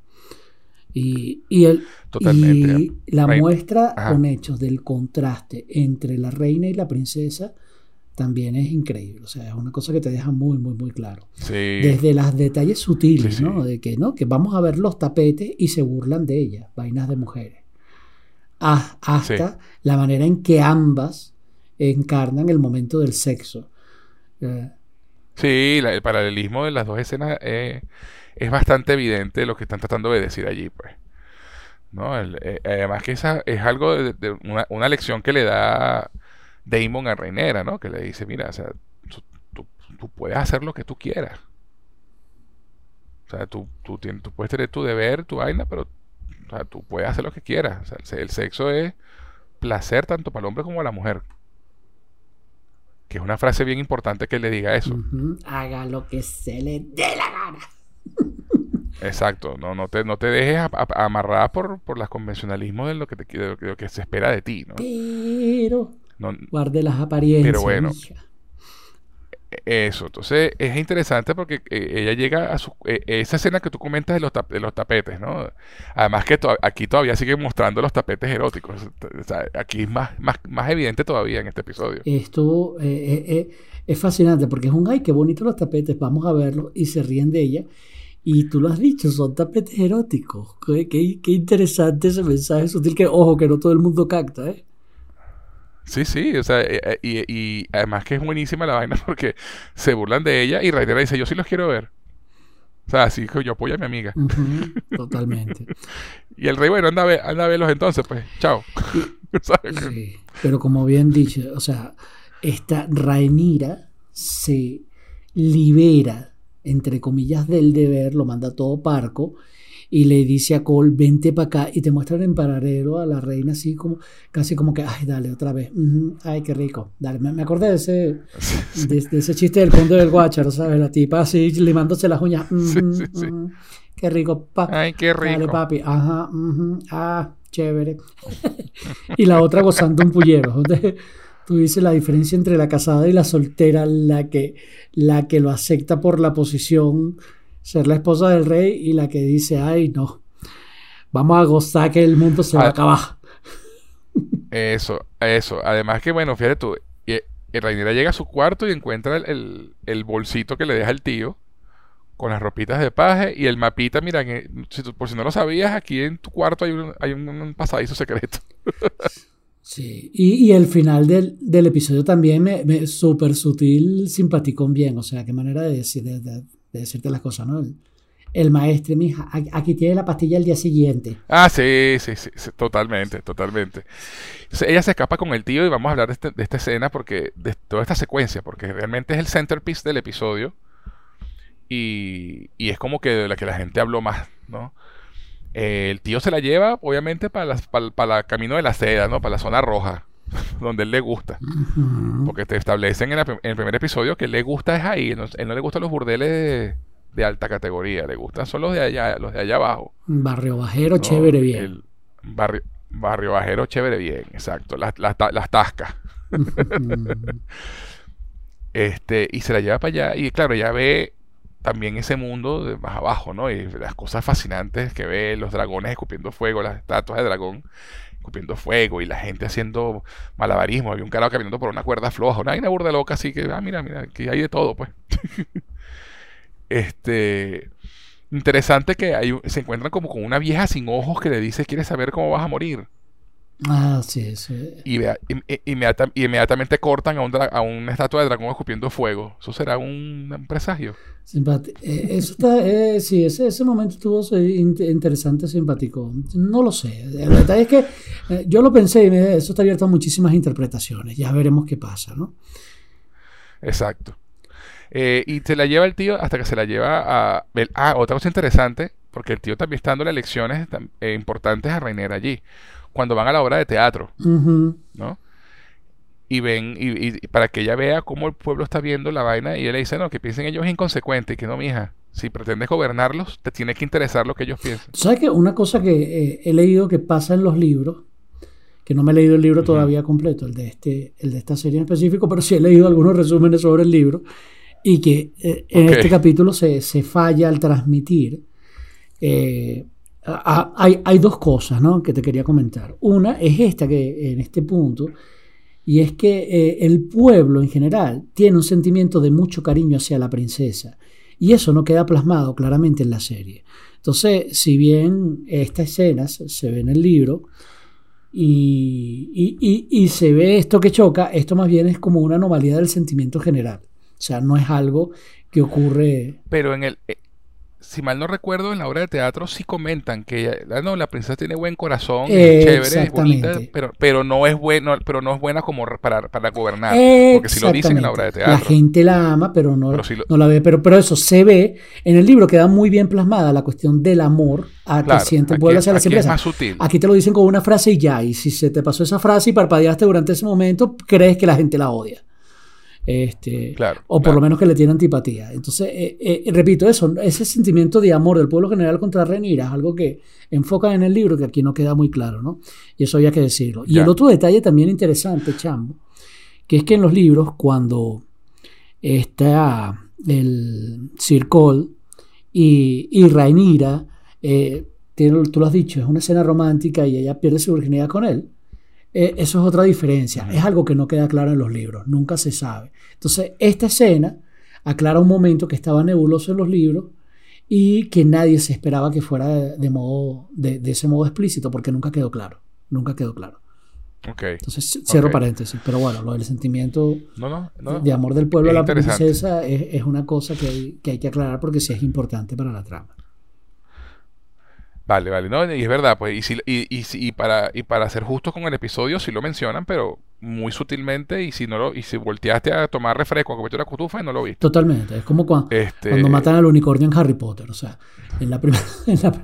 Y, el, la muestra con hechos del contraste entre la reina y la princesa también es increíble. O sea, es una cosa que te deja muy, muy, muy claro. Desde los detalles sutiles, ¿no? De que, ¿no? Que vamos a ver los tapetes y se burlan de ella, vainas de mujeres. hasta la manera en que ambas encarnan el momento del sexo. Eh, Sí, el paralelismo de las dos escenas es bastante evidente lo que están tratando de decir allí, pues. ¿No? Eh, además que esa es algo de, una, lección que le da Damon a Reinera, ¿no? Que le dice, mira, o sea, tú, puedes hacer lo que tú quieras. O sea, tú, tú, tienes, tú puedes tener tu deber, tu vaina, pero tú puedes hacer lo que quieras. O sea, el sexo es placer tanto para el hombre como para la mujer que es una frase bien importante que le diga eso. Haga lo que se le dé la gana. Exacto, no, no, te, no te dejes amarrar por, por los convencionalismos de lo que, te, de lo que se espera de ti, ¿no? Pero guarde las apariencias. Pero bueno, eso, entonces es interesante porque eh, ella llega a su... Eh, esa escena que tú comentas de los, de los tapetes, ¿no? Además que aquí todavía siguen mostrando los tapetes eróticos. aquí es más, más, más evidente todavía en este episodio. Esto eh, es fascinante porque es un, ay, qué bonito los tapetes, vamos a verlos y se ríen de ella. Y tú lo has dicho, son tapetes eróticos. Qué, qué, qué interesante ese mensaje sutil que, ojo, que no todo el mundo capta, ¿eh? Sí, sí, o sea, eh, eh, y, y, además que es buenísima la vaina porque se burlan de ella y Raidera dice, yo sí los quiero ver. O sea, así que yo apoyo a mi amiga. totalmente. <laughs> y el rey, bueno, anda a, ver, anda a verlos entonces, pues, chao. <laughs> sí, pero como bien dicho, o sea, esta Rainira se libera, entre comillas, del deber, lo manda todo parco y le dice a Cole, vente para acá y te muestran en paralelo a la reina así como, casi como que, ay, dale, otra vez, ay, qué rico, dale, me, acordé de ese, de, ese chiste del conde del guacharo, ¿sabes? La tipa así limándose las uñas, qué rico, pa, ay, qué rico. Dale, papi, ajá, ah, chévere. <laughs> y la otra gozando un pullero. Tú dices la diferencia entre la casada y la soltera, la que, la que lo acepta por la posición ser la esposa del rey y la que dice, ay, no, vamos a gozar que el mundo se va a ah. acabar. Eso, eso. Además que, bueno, fíjate tú, el Reinera llega a su cuarto y encuentra el, el, bolsito que le deja el tío con las ropitas de paje y el mapita, mira, por si no lo sabías, aquí en tu cuarto hay un, hay un, pasadizo secreto. <laughs> sí, y, el final del, del episodio también me, me súper sutil, simpaticón bien, o sea, qué manera de decir, de, de decirte las cosas, ¿no? El, maestro, mi hija, aquí tiene la pastilla el día siguiente. Ah, sí, sí, sí, totalmente, totalmente. ella se escapa con el tío y vamos a hablar de, este, esta escena porque, de toda esta secuencia, porque realmente es el centerpiece del episodio y, y es como que de la que la gente habló más, ¿no? Eh, el tío se la lleva, obviamente, para, para, el camino de la seda, ¿no? Para la zona roja <laughs> donde él le gusta. Porque te establecen en, el primer episodio que él le gusta es ahí. Él no, le gustan los burdeles de, alta categoría. Le gustan son los de allá, los de allá abajo. Barrio bajero, chévere, bien. barrio, Barrio bajero, chévere, bien, exacto. Las, las, las tascas. <laughs> este, y se la lleva para allá. Y claro, ya ve también ese mundo de más abajo, ¿no? Y las cosas fascinantes que ve, los dragones escupiendo fuego, las estatuas de dragón escupiendo fuego y la gente haciendo malabarismo. Había un carajo caminando por una cuerda floja, una, una burda loca, así que, ah, mira, mira, que hay de todo, pues. <laughs> este. Interesante que hay, se encuentran como con una vieja sin ojos que le dice, ¿quieres saber cómo vas a morir? Ah, sí, sí. Y, inmediatamente cortan a, un a, una estatua de dragón escupiendo fuego. ¿Eso será un, presagio? Eh, eso está, eh, sí, ese, ese, momento estuvo interesante, simpático. No lo sé. El detalle es que eh, yo lo pensé y eso está abierto a muchísimas interpretaciones. Ya veremos qué pasa, ¿no? Exacto. y se la lleva el tío hasta que se la lleva a... Ah, otra cosa interesante, porque el tío también está dando lecciones importantes a Rainer allí cuando van a la obra de teatro, ¿no? Y ven, y, para que ella vea cómo el pueblo está viendo la vaina, y él le dice, no, que piensen ellos es inconsecuente, y que no, mija, si pretendes gobernarlos, te tiene que interesar lo que ellos piensan. ¿Sabes que Una cosa que eh, he leído que pasa en los libros, que no me he leído el libro todavía completo, el de, este, el de esta serie en específico, pero sí he leído algunos resúmenes sobre el libro, y que eh, en este capítulo se, se, falla al transmitir. Eh, Ah, hay, hay, dos cosas ¿no? que te quería comentar. Una es esta que en este punto, y es que eh, el pueblo en general tiene un sentimiento de mucho cariño hacia la princesa, y eso no queda plasmado claramente en la serie. Entonces, si bien esta escena se ve en el libro, y, y, y, se ve esto que choca, esto más bien es como una anomalía del sentimiento general. O sea, no es algo que ocurre. Pero en el, si mal no recuerdo, en la obra de teatro sí comentan que ah, no, la princesa tiene buen corazón, chévere, bonita, pero, pero no es bueno, pero no es buena como para, para gobernar. Porque si lo dicen en la obra de teatro. La gente la ama, pero no, no la ve. Pero, pero eso se ve en el libro, queda muy bien plasmada la cuestión del amor a que siente el pueblo hacia la aquí Es más sutil. Aquí te lo dicen con una frase y ya. Y si se te pasó esa frase y parpadeaste durante ese momento, crees que la gente la odia. Este, o por lo menos que le tiene antipatía. Entonces, eh, eh, repito, eso, ese sentimiento de amor del pueblo general contra Renira es algo que enfocan en el libro que aquí no queda muy claro, ¿no? Y eso había que decirlo. Y el otro detalle también interesante, Chambo, que es que en los libros, cuando está el Sir Cole y, y Rhaenyra, eh, tú lo has dicho, es una escena romántica y ella pierde su virginidad con él. Eh, eso es otra diferencia. Es algo que no queda claro en los libros, nunca se sabe. Entonces, esta escena aclara un momento que estaba nebuloso en los libros y que nadie se esperaba que fuera de, modo, de, ese modo explícito, porque nunca quedó claro. Nunca quedó claro. Okay. Entonces, cierro paréntesis. Pero bueno, lo del sentimiento de amor del pueblo a la princesa es, una cosa que hay, que hay que aclarar porque sí es importante para la trama. Vale, vale, no, y es verdad, pues, y, si, y, y, y, para, y para ser justos con el episodio, sí lo mencionan, pero muy sutilmente, y si no lo, y si volteaste a tomar refresco, a comerte la cutufa y no lo viste. Totalmente, es como cuando, este cuando matan al unicornio en Harry Potter, o sea, en la, primera <laughs> en, la,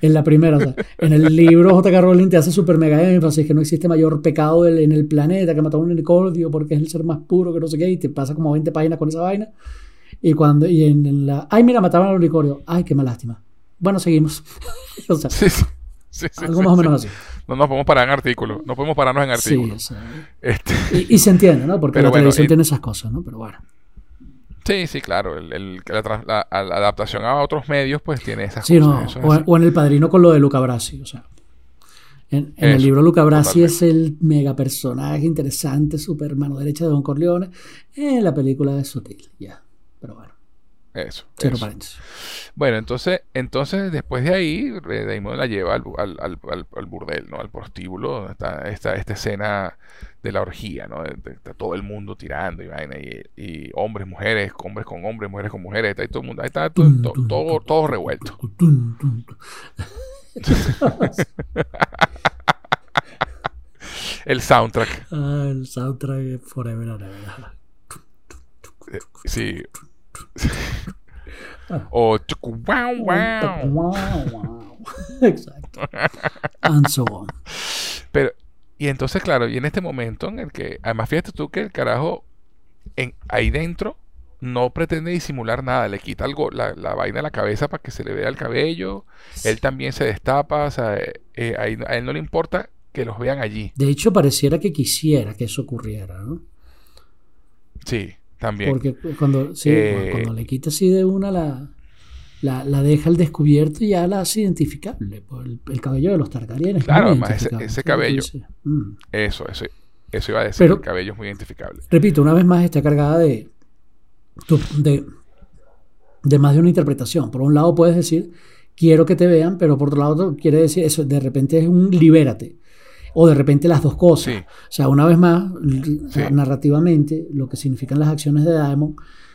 en la primera, o sea, en el libro J.K. Rowling te hace super mega énfasis que no existe mayor pecado en el planeta que matar a un unicornio porque es el ser más puro que no sé qué, y te pasa como 20 páginas con esa vaina, y cuando, y en la, ay mira, mataban al unicornio, ay, qué mala lástima. Bueno, seguimos. <laughs> o sea, sí, sí, algo más o menos así. No nos podemos parar en artículos. No podemos pararnos en artículos. este... y, se entiende, ¿no? Porque <laughs> la televisión tiene esas cosas, ¿no? Pero bueno. Sí, sí, claro. El, la, adaptación a otros medios, pues tiene esas cosas. No, o, en El Padrino con lo de Luca Brasi, o sea. En, el libro Luca Brasi es el mega personaje interesante, super mano derecha de Don Corleone. En la película es sutil, ya. Pero bueno. Eso. Bueno, entonces, entonces después de ahí, Daimon la lleva al, al, al, burdel, ¿no? Al prostíbulo, está esta, esta escena de la orgía, ¿no? Está todo el mundo tirando y vaina, y, hombres, mujeres, hombres con hombres, mujeres con mujeres, está ahí todo el mundo, ahí está todo, todo, todo, revuelto. <laughs> el soundtrack. Ah, el soundtrack Forever and Ever. Eh, sí. O wow, wow. <laughs> Exacto. And so on. Pero, y entonces, claro, y en este momento en el que, además, fíjate tú que el carajo en, ahí dentro no pretende disimular nada, le quita algo, la, la, vaina a la cabeza para que se le vea el cabello, él también se destapa, o sea, eh, a él no le importa que los vean allí. De hecho, pareciera que quisiera que eso ocurriera, ¿no? Sí, también. Porque cuando, sí, Eh, cuando le quita así de una la, la, la deja al descubierto y ya la hace identificable. Pues el, el cabello de los Targaryen es Claro, además ese- cabello. mm. Eso, eso, eso iba a decir. Pero- el cabello es muy identificable. Repito, una vez más está cargada de, de, de más de una interpretación. Por un lado puedes decir, quiero que te vean, pero por otro lado quiere decir eso, de repente es un libérate. O de repente las dos cosas. Sí. O sea, una vez más, Sí. narrativamente, lo que significan las acciones de Daemon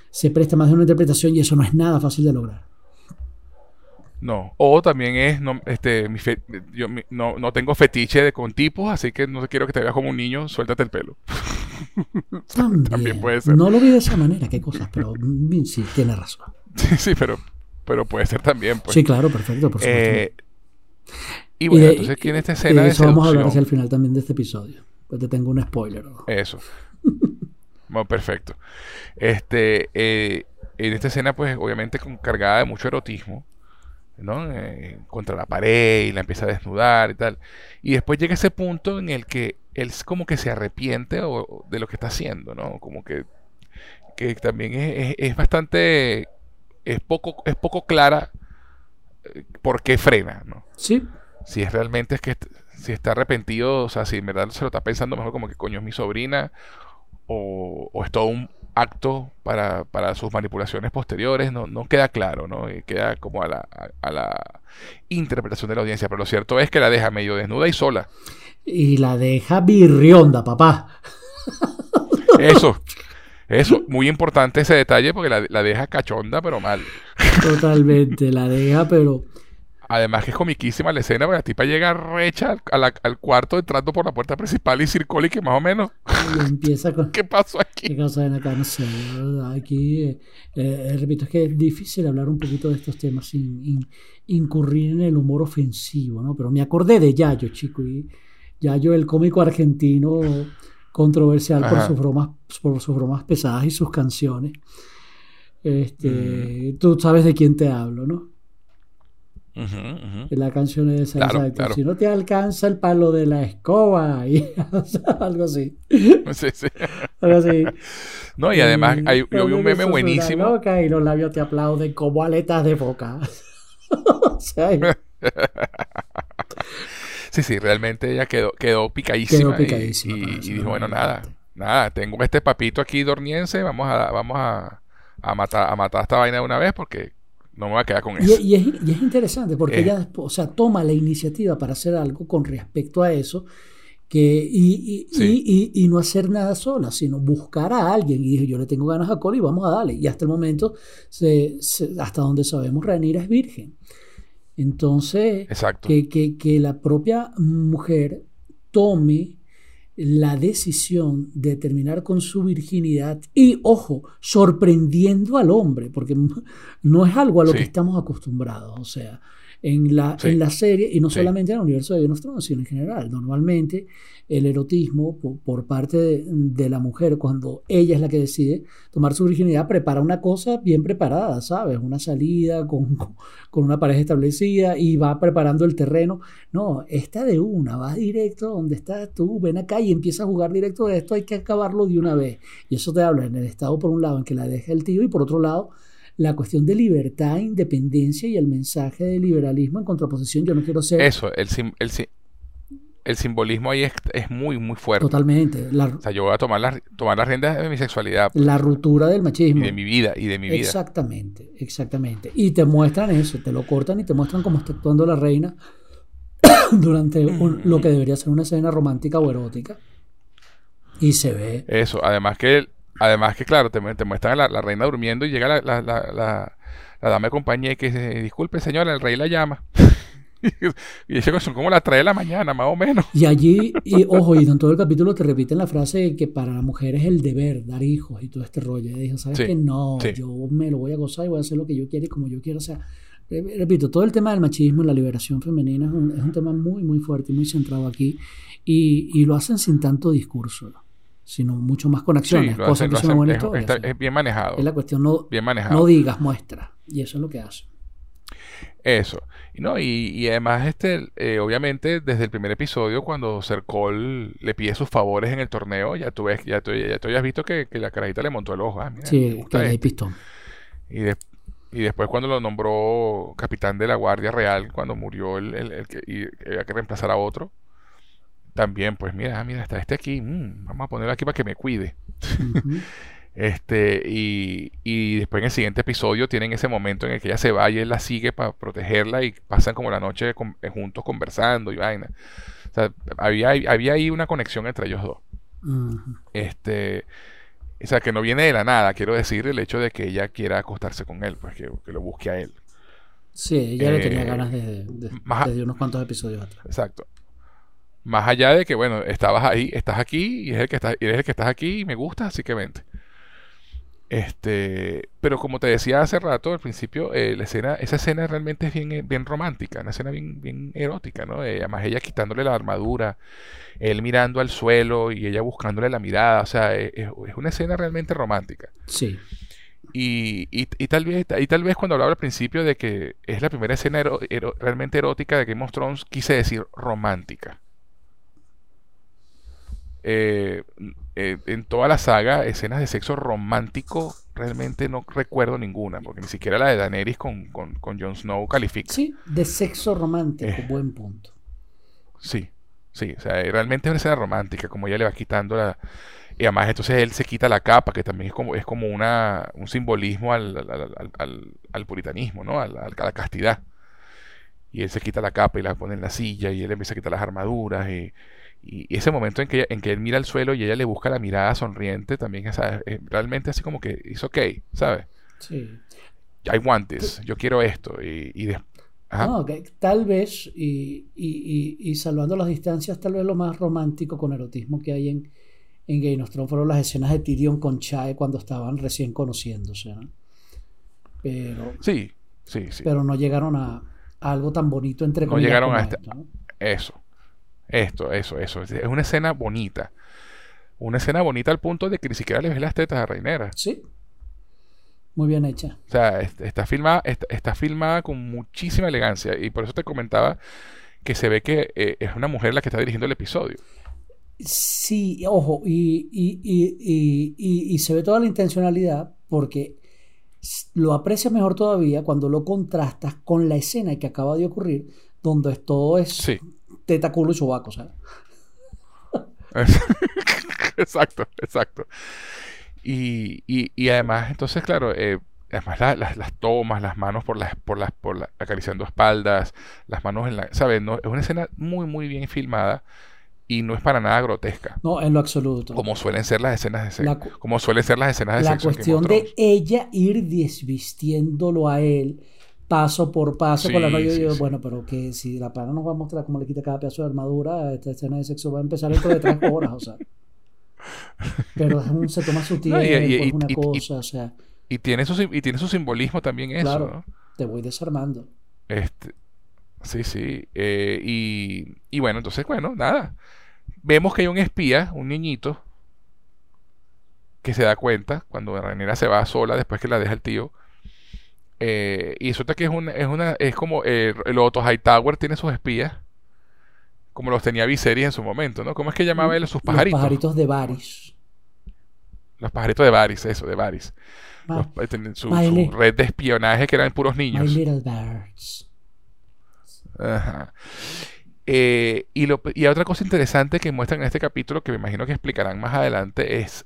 se presta más de una interpretación y eso no es nada fácil de lograr. No. O también es, no, este, mi fe- yo mi- no, no tengo fetiche de, con tipos, así que no quiero que te veas como un niño, suéltate el pelo. <laughs> También, También puede ser. No lo vi de esa manera, qué cosas, pero mm, sí, tiene razón. <laughs> Sí, sí, pero, pero puede ser también, pues. Sí, claro, perfecto, por supuesto. Eh, y bueno, de- entonces aquí en esta escena de de eso vamos a hablar hacia el final también de este episodio. Pues te tengo un spoiler. ¿no? Eso. Bueno, perfecto. Este, eh, en esta escena, pues, obviamente con, cargada de mucho erotismo, ¿no? Eh, contra la pared y la empieza a desnudar y tal. Y después llega ese punto en el que él es como que se arrepiente o- o de lo que está haciendo, ¿no? Como que, que también es, es- es bastante, es poco, es poco clara eh, por qué frena, ¿no? Sí, si es realmente es que si está arrepentido, o sea, si en verdad se lo está pensando mejor como que coño es mi sobrina, o, o es todo un acto para, para sus manipulaciones posteriores, no, no queda claro, ¿no? Y queda como a la, a, a la interpretación de la audiencia, pero lo cierto es que la deja medio desnuda y sola. y la deja birrionda, papá. <laughs> Eso, eso, muy importante ese detalle porque la, la deja cachonda, pero mal. Totalmente, la deja, pero Además que es comiquísima la escena, porque la tipa llega recha al, cuarto entrando por la puerta principal y Circoli que más o menos, y empieza con... <laughs> ¿qué pasó aquí? ¿Qué cosa ven acá? No sé, ¿verdad? aquí, eh, eh, repito, es que es difícil hablar un poquito de estos temas sin in- incurrir en el humor ofensivo, ¿no? Pero me acordé de Yayo, chico, y Yayo, el cómico argentino controversial por sus bromas, por sus bromas pesadas y sus canciones. Este, Mm. Tú sabes de quién te hablo, ¿no? Ujú. La canción es esa, Claro, exacto. claro. Si no te alcanza el palo de la escoba, y, <laughs> o sea, algo así. <laughs> Sí, sí. Algo así. No, y además Y hay, yo vi un meme buenísimo. loca y los labios te aplauden como aletas de boca. <laughs> o sea, Sí, sí, realmente ella quedó, quedó picadísima. Quedó y- picadísima, Y, para y eso, dijo, bueno, nada, nada, tengo este papito aquí dorniense, vamos a, vamos a, a matar, a matar esta vaina de una vez porque no me voy a quedar con eso. y es, y es interesante porque Eh. ella después, o sea, toma la iniciativa para hacer algo con respecto a eso que, y, y, Sí. y- no hacer nada sola, sino buscar a alguien. Y dije, yo le tengo ganas a Cole y vamos a darle. Y hasta el momento, se- se- hasta donde sabemos, Rhaenyra es virgen. Entonces, Exacto. que, que- que la propia mujer tome la decisión de terminar con su virginidad y, ojo, sorprendiendo al hombre, porque <laughs> no es algo a lo Sí. que estamos acostumbrados, o sea, en la, Sí. en la serie, y no Sí. solamente en el universo de Game of Thrones, sino en general, normalmente el erotismo por, por parte de, de la mujer, cuando ella es la que decide tomar su virginidad, prepara una cosa bien preparada, ¿sabes? Una salida con, <laughs> con una pareja establecida y va preparando el terreno. No, esta de una, vas directo donde estás tú, ven acá y empieza a jugar directo de esto, hay que acabarlo de una vez. Y eso te habla en el estado, por un lado, en que la deja el tío, y por otro lado, la cuestión de libertad, independencia y el mensaje de liberalismo en contraposición. Yo no quiero ser Eso, el, sim- el, sim- el simbolismo ahí es, es muy, muy fuerte. totalmente la, O sea, yo voy a tomar las, tomar las riendas de mi sexualidad la ruptura del y machismo. de mi vida, y de mi vida. Exactamente, exactamente. Y te muestran eso, te lo cortan y te muestran cómo está actuando la reina <coughs> durante un- lo que debería ser una escena romántica o erótica. Y se ve. Eso, además que, además que claro, te, te muestran a la, la reina durmiendo y llega la, la, la, dama de compañía y que dice, disculpe señora, el rey la llama. <laughs> y dice, son como las 3 de la mañana, más o menos. Y allí, y ojo, y en todo el capítulo te repiten la frase que para la mujer es el deber dar hijos y todo este rollo. Y dijo, ¿sabes Sí, qué? No, sí. yo me lo voy a gozar y voy a hacer lo que yo quiera y como yo quiera. O sea, re- repito, todo el tema del machismo y la liberación femenina es un, es un tema muy, muy fuerte y muy centrado aquí. Y, y lo hacen sin tanto discurso, sino mucho más con Sí, acciones, hacen- que lo es una hacen- buena es- está- es bien manejado. es la cuestión, no, Bien manejado. no digas, muestra. Y eso es lo que hace. Eso. Y, no, y, además, este, eh, obviamente, desde el primer episodio, cuando Cercol le pide sus favores en el torneo, ya tú ves, ya tú, ya tú has visto que, la carajita le montó el ojo. Ah, sí, que hay pistón. Y, y después cuando lo nombró capitán de la Guardia Real, cuando murió el, el, que y había que reemplazar a otro, también, pues mira, mira, está este aquí, mm, vamos a ponerlo aquí para que me cuide. <laughs> Este, y, después en el siguiente episodio tienen ese momento en el que ella se va y él la sigue para protegerla y pasan como la noche eh, juntos conversando y vaina. O sea, había, había ahí una conexión entre ellos dos. Este, o sea, que no viene de la nada, quiero decir, el hecho de que ella quiera acostarse con él, pues que, lo busque a él. Sí, ella le tenía eh, ganas de, desde unos cuantos episodios atrás. Exacto. Más allá de que, bueno, estabas ahí, estás aquí y, es el que está, y eres el que estás aquí y me gusta, así que vente. Este, pero como te decía hace rato, al principio, eh, la escena, esa escena realmente es bien, eh, bien romántica, una escena bien, bien erótica, ¿no? Eh, además ella quitándole la armadura, él mirando al suelo y ella buscándole la mirada, o sea, es, una escena realmente romántica. Sí. Y, y, tal vez, y tal vez cuando hablaba al principio de que es la primera escena realmente erótica de Game of Thrones, quise decir romántica. Eh, eh, en toda la saga, escenas de sexo romántico, realmente no recuerdo ninguna, porque ni siquiera la de Daenerys con, con, con Jon Snow califica. Sí, de sexo romántico, eh, buen punto. Sí, sí, o sea, realmente es una escena romántica, como ella le va quitando la... Y además entonces él se quita la capa, que también es como, es como una, un simbolismo al, al, al, puritanismo, ¿no? a la castidad. Y él se quita la capa y la pone en la silla y él empieza a quitar las armaduras y y, ese momento en que, en que él mira al suelo y ella le busca la mirada sonriente también es, realmente así como que es ok, ¿sabes? Sí. I want this, yo quiero esto. Y, y No, que tal vez, y, y, salvando las distancias, tal vez lo más romántico con erotismo que hay en, en Game of Thrones fueron las escenas de Tyrion con Chae cuando estaban recién conociéndose. ¿no? Pero, sí, sí, sí. Pero no llegaron a, algo tan bonito entre comillas. No llegaron a este, eso. Esto, eso, eso. Es una escena bonita. Una escena bonita al punto de que ni siquiera le ves las tetas a Reinera. Sí. Muy bien hecha. O sea, está filmada, está, filmada con muchísima elegancia. Y por eso te comentaba que se ve que eh, es una mujer la que está dirigiendo el episodio. Sí, ojo, y, y, se ve toda la intencionalidad porque lo aprecias mejor todavía cuando lo contrastas con la escena que acaba de ocurrir, donde todo es sí teta, culo y sobaco, ¿sabes? <laughs> exacto, exacto. Y, y, además, entonces, claro, eh, además las tomas, las manos por las, por las, por acariciando espaldas, las manos en la, ¿sabes? No, es una escena muy, muy bien filmada y no es para nada grotesca. No, en lo absoluto. Como suelen ser las escenas de sexo. como suelen ser las escenas de la sexo. La cuestión de ella ir desvistiéndolo a él paso por paso con la novia. yo, bueno, pero que si la pana nos va a mostrar cómo le quita cada pedazo de armadura, esta escena de sexo va a empezar dentro de tres horas, o sea. <laughs> Pero se toma su tiempo, y, una cosa, o sea. Y tiene, su, y tiene su simbolismo también eso, claro, Te voy desarmando. Este, sí, sí. Eh, y, y bueno, entonces, bueno, nada. Vemos que hay un espía, un niñito, que se da cuenta cuando Ranera se va sola después que la deja el tío eh, y resulta que es una, es una, es como eh, el Otto Hightower tiene sus espías, como los tenía Viserys en su momento, ¿no? ¿Cómo es que llamaba él sus pajaritos? Los pajaritos de Varys. Los pajaritos de Varys, eso, de Varys. Eh, su, red de espionaje que eran puros niños. My little birds. Ajá. y, lo, y otra cosa interesante que muestran en este capítulo, que me imagino que explicarán más adelante, es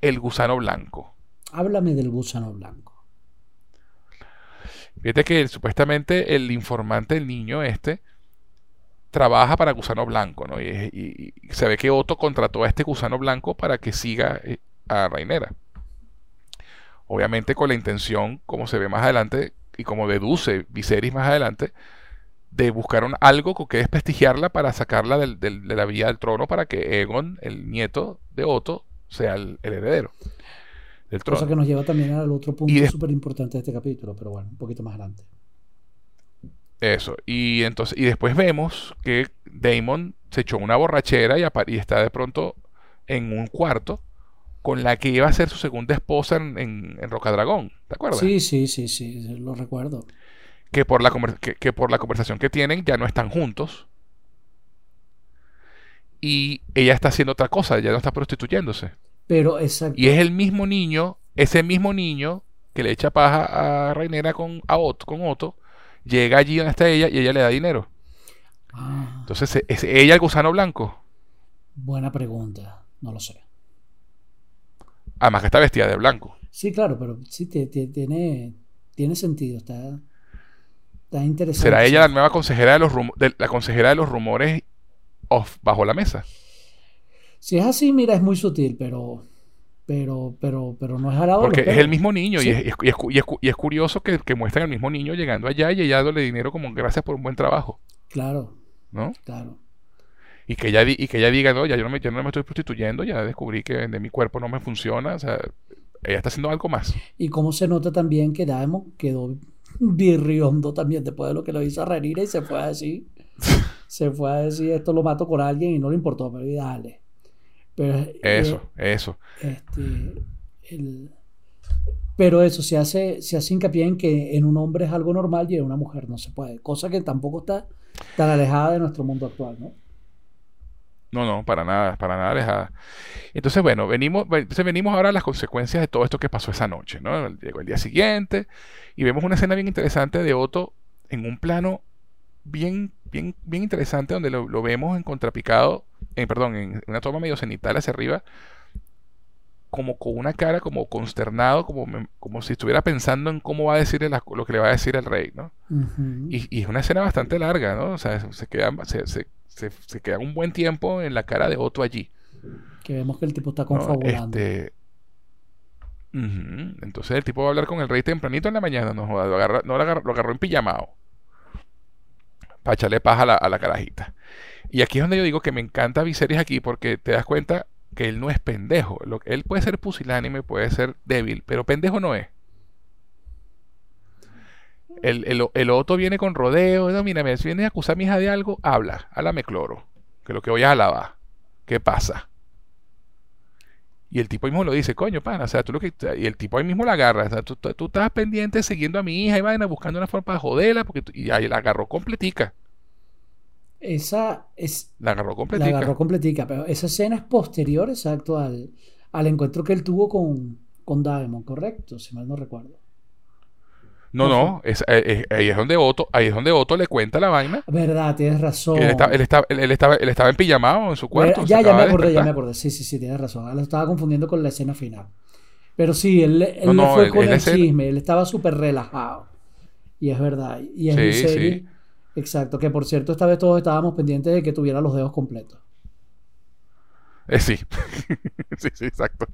el gusano blanco. Háblame del gusano blanco. Fíjate que supuestamente el informante del niño este trabaja para Gusano Blanco, ¿no? Y, se ve que Otto contrató a este Gusano Blanco para que siga eh, a Rainera. Obviamente con la intención, como se ve más adelante y como deduce Viserys más adelante, de buscar algo con que desprestigiarla para sacarla de la vía del trono para que Egon, el nieto de Otto, sea el heredero. Cosa que nos lleva también al otro punto súper importante de este capítulo, pero bueno, un poquito más adelante. Eso, y entonces, y después vemos que Damon se echó una borrachera y, y está de pronto en un cuarto con la que iba a ser su segunda esposa en, en, Rocadragón, ¿te acuerdas? Sí, sí, sí, sí, lo recuerdo. que por, la que, por la conversación que tienen ya no están juntos. Y ella está haciendo otra cosa, ya no está prostituyéndose. Pero exacto. Y es el mismo niño, ese mismo niño que le echa paja a Rainera con, a Otto, con Otto, llega allí donde está ella y ella le da dinero. Ah. Entonces, ¿es ella el gusano blanco? Buena pregunta, no lo sé. Además que está vestida de blanco. Sí, claro, pero sí tiene, tiene sentido, está, está interesante. ¿Será ella la nueva consejera de los, la consejera de los rumores off, bajo la mesa? Si es así, mira, es muy sutil, pero pero, pero, pero no es a Porque es el mismo niño y, es, y, es, curioso que, que muestran al mismo niño llegando allá y ella dándole dinero como gracias por un buen trabajo. Claro. ¿No? Claro. Y que ella, y que ella diga, no, ya yo no, me, yo no me estoy prostituyendo, ya descubrí que de mi cuerpo no me funciona. O sea, ella está haciendo algo más. Y cómo se nota también que Daemon quedó birriondo también después de lo que lo hizo a Renira y se fue a decir, <laughs> se fue a decir, esto lo mato con alguien y no le importó, pero dale. Pero, eh, eso, eso. Este, pero eso se hace, se hace hincapié en que en un hombre es algo normal y en una mujer no se puede. Cosa que tampoco está tan alejada de nuestro mundo actual, ¿no? No, no, para nada, para nada alejada. Entonces, bueno, venimos, entonces venimos ahora a las consecuencias de todo esto que pasó esa noche, ¿no? Llegó el día siguiente y vemos una escena bien interesante de Otto en un plano bien, bien, bien interesante donde lo, lo vemos en contrapicado eh, perdón, en una toma medio cenital hacia arriba, como con una cara como consternado, como, como si estuviera pensando en cómo va a decirle lo que le va a decir el rey, ¿no? y, es una escena bastante larga, ¿no? O sea, se queda, se, se, queda un buen tiempo en la cara de Otto allí. Que vemos que el tipo está confabulando. Este, Entonces el tipo va a hablar con el rey tempranito en la mañana, no, lo, agarra, no lo, agarró, lo agarró en pijamado. Para echarle paja a la, a la carajita. Y aquí es donde yo digo que me encanta Viserys aquí porque te das cuenta que él no es pendejo. Lo, él puede ser pusilánime, puede ser débil, pero pendejo no es. El, otro viene con rodeo. No, mira, si vienes a acusar a mi hija de algo, habla, háblame cloro. Que lo que voy a alabar. ¿Qué pasa? Y el tipo mismo lo dice, coño, pana, o sea, tú lo que... Y el tipo ahí mismo la agarra, tú, estás pendiente siguiendo a mi hija y vaina buscando una forma de joderla, y ahí la agarró completica. Esa es. La agarró completica. La agarró completica, pero esa escena es posterior, exacto, al, al encuentro que él tuvo con, con Diamond, correcto, si mal no recuerdo. No, no, es, eh, eh, ahí es donde Otto, ahí es donde Otto le cuenta la vaina. Verdad, tienes razón. Él, estaba, él, estaba, él, estaba, él estaba en pijamado en su cuarto. Ya, ya me acordé, ya me acordé. Sí, sí, sí, tienes razón. Lo estaba confundiendo con la escena final. Pero sí, él, él no, fue con el chisme, él estaba súper relajado. Y es verdad. Y es sí, sí. Exacto, que por cierto, esta vez todos estábamos pendientes de que tuviera los dedos completos. Eh, sí. <laughs> sí, sí, exacto.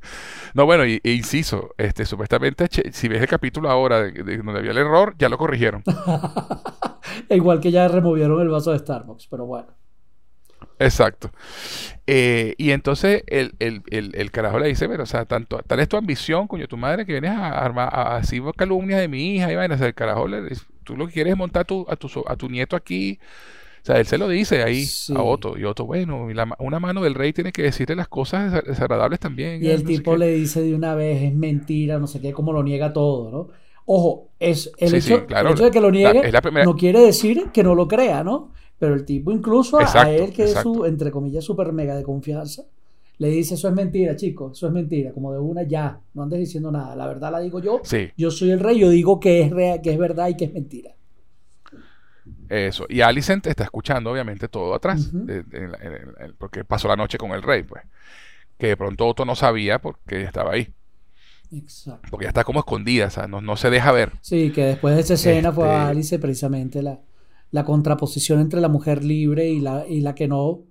No, bueno, y, e inciso, este, supuestamente, si ves el capítulo ahora de, donde había el error, ya lo corrigieron. <laughs> Igual que ya removieron el vaso de Starbucks, pero bueno. Exacto. Eh, y entonces el, el, el, carajo le dice, pero, o sea, tanto, tal es tu ambición, coño, tu madre, que vienes a armar, a, así calumnias de mi hija, y vaina, o sea, el carajo le dice, tú lo que quieres es montar tu, a, tu, a tu nieto aquí. O sea, él se lo dice ahí a Otto. Y Otto, bueno, y la, una mano del rey tiene que decirle las cosas desagradables también. Y el tipo le dice de una vez, es mentira, no sé qué, como lo niega todo, ¿no? Ojo, es el, hecho, de que lo niegue no quiere decir que no lo crea, ¿no? Pero el tipo, incluso a, él, que es su, entre comillas, súper mega de confianza, le dice, eso es mentira, chicos, eso es mentira, como de una ya, no andes diciendo nada, la verdad la digo yo, yo soy el rey, yo digo que es, real, que es verdad y que es mentira. Eso, y Alicent está escuchando obviamente todo atrás, porque pasó la noche con el rey, pues, que de pronto Otto no sabía porque estaba ahí. Exacto. Porque ya está como escondida, o sea, no, se deja ver. Sí, que después de esa escena fue a este Alice precisamente la, la contraposición entre la mujer libre y la, y la que no.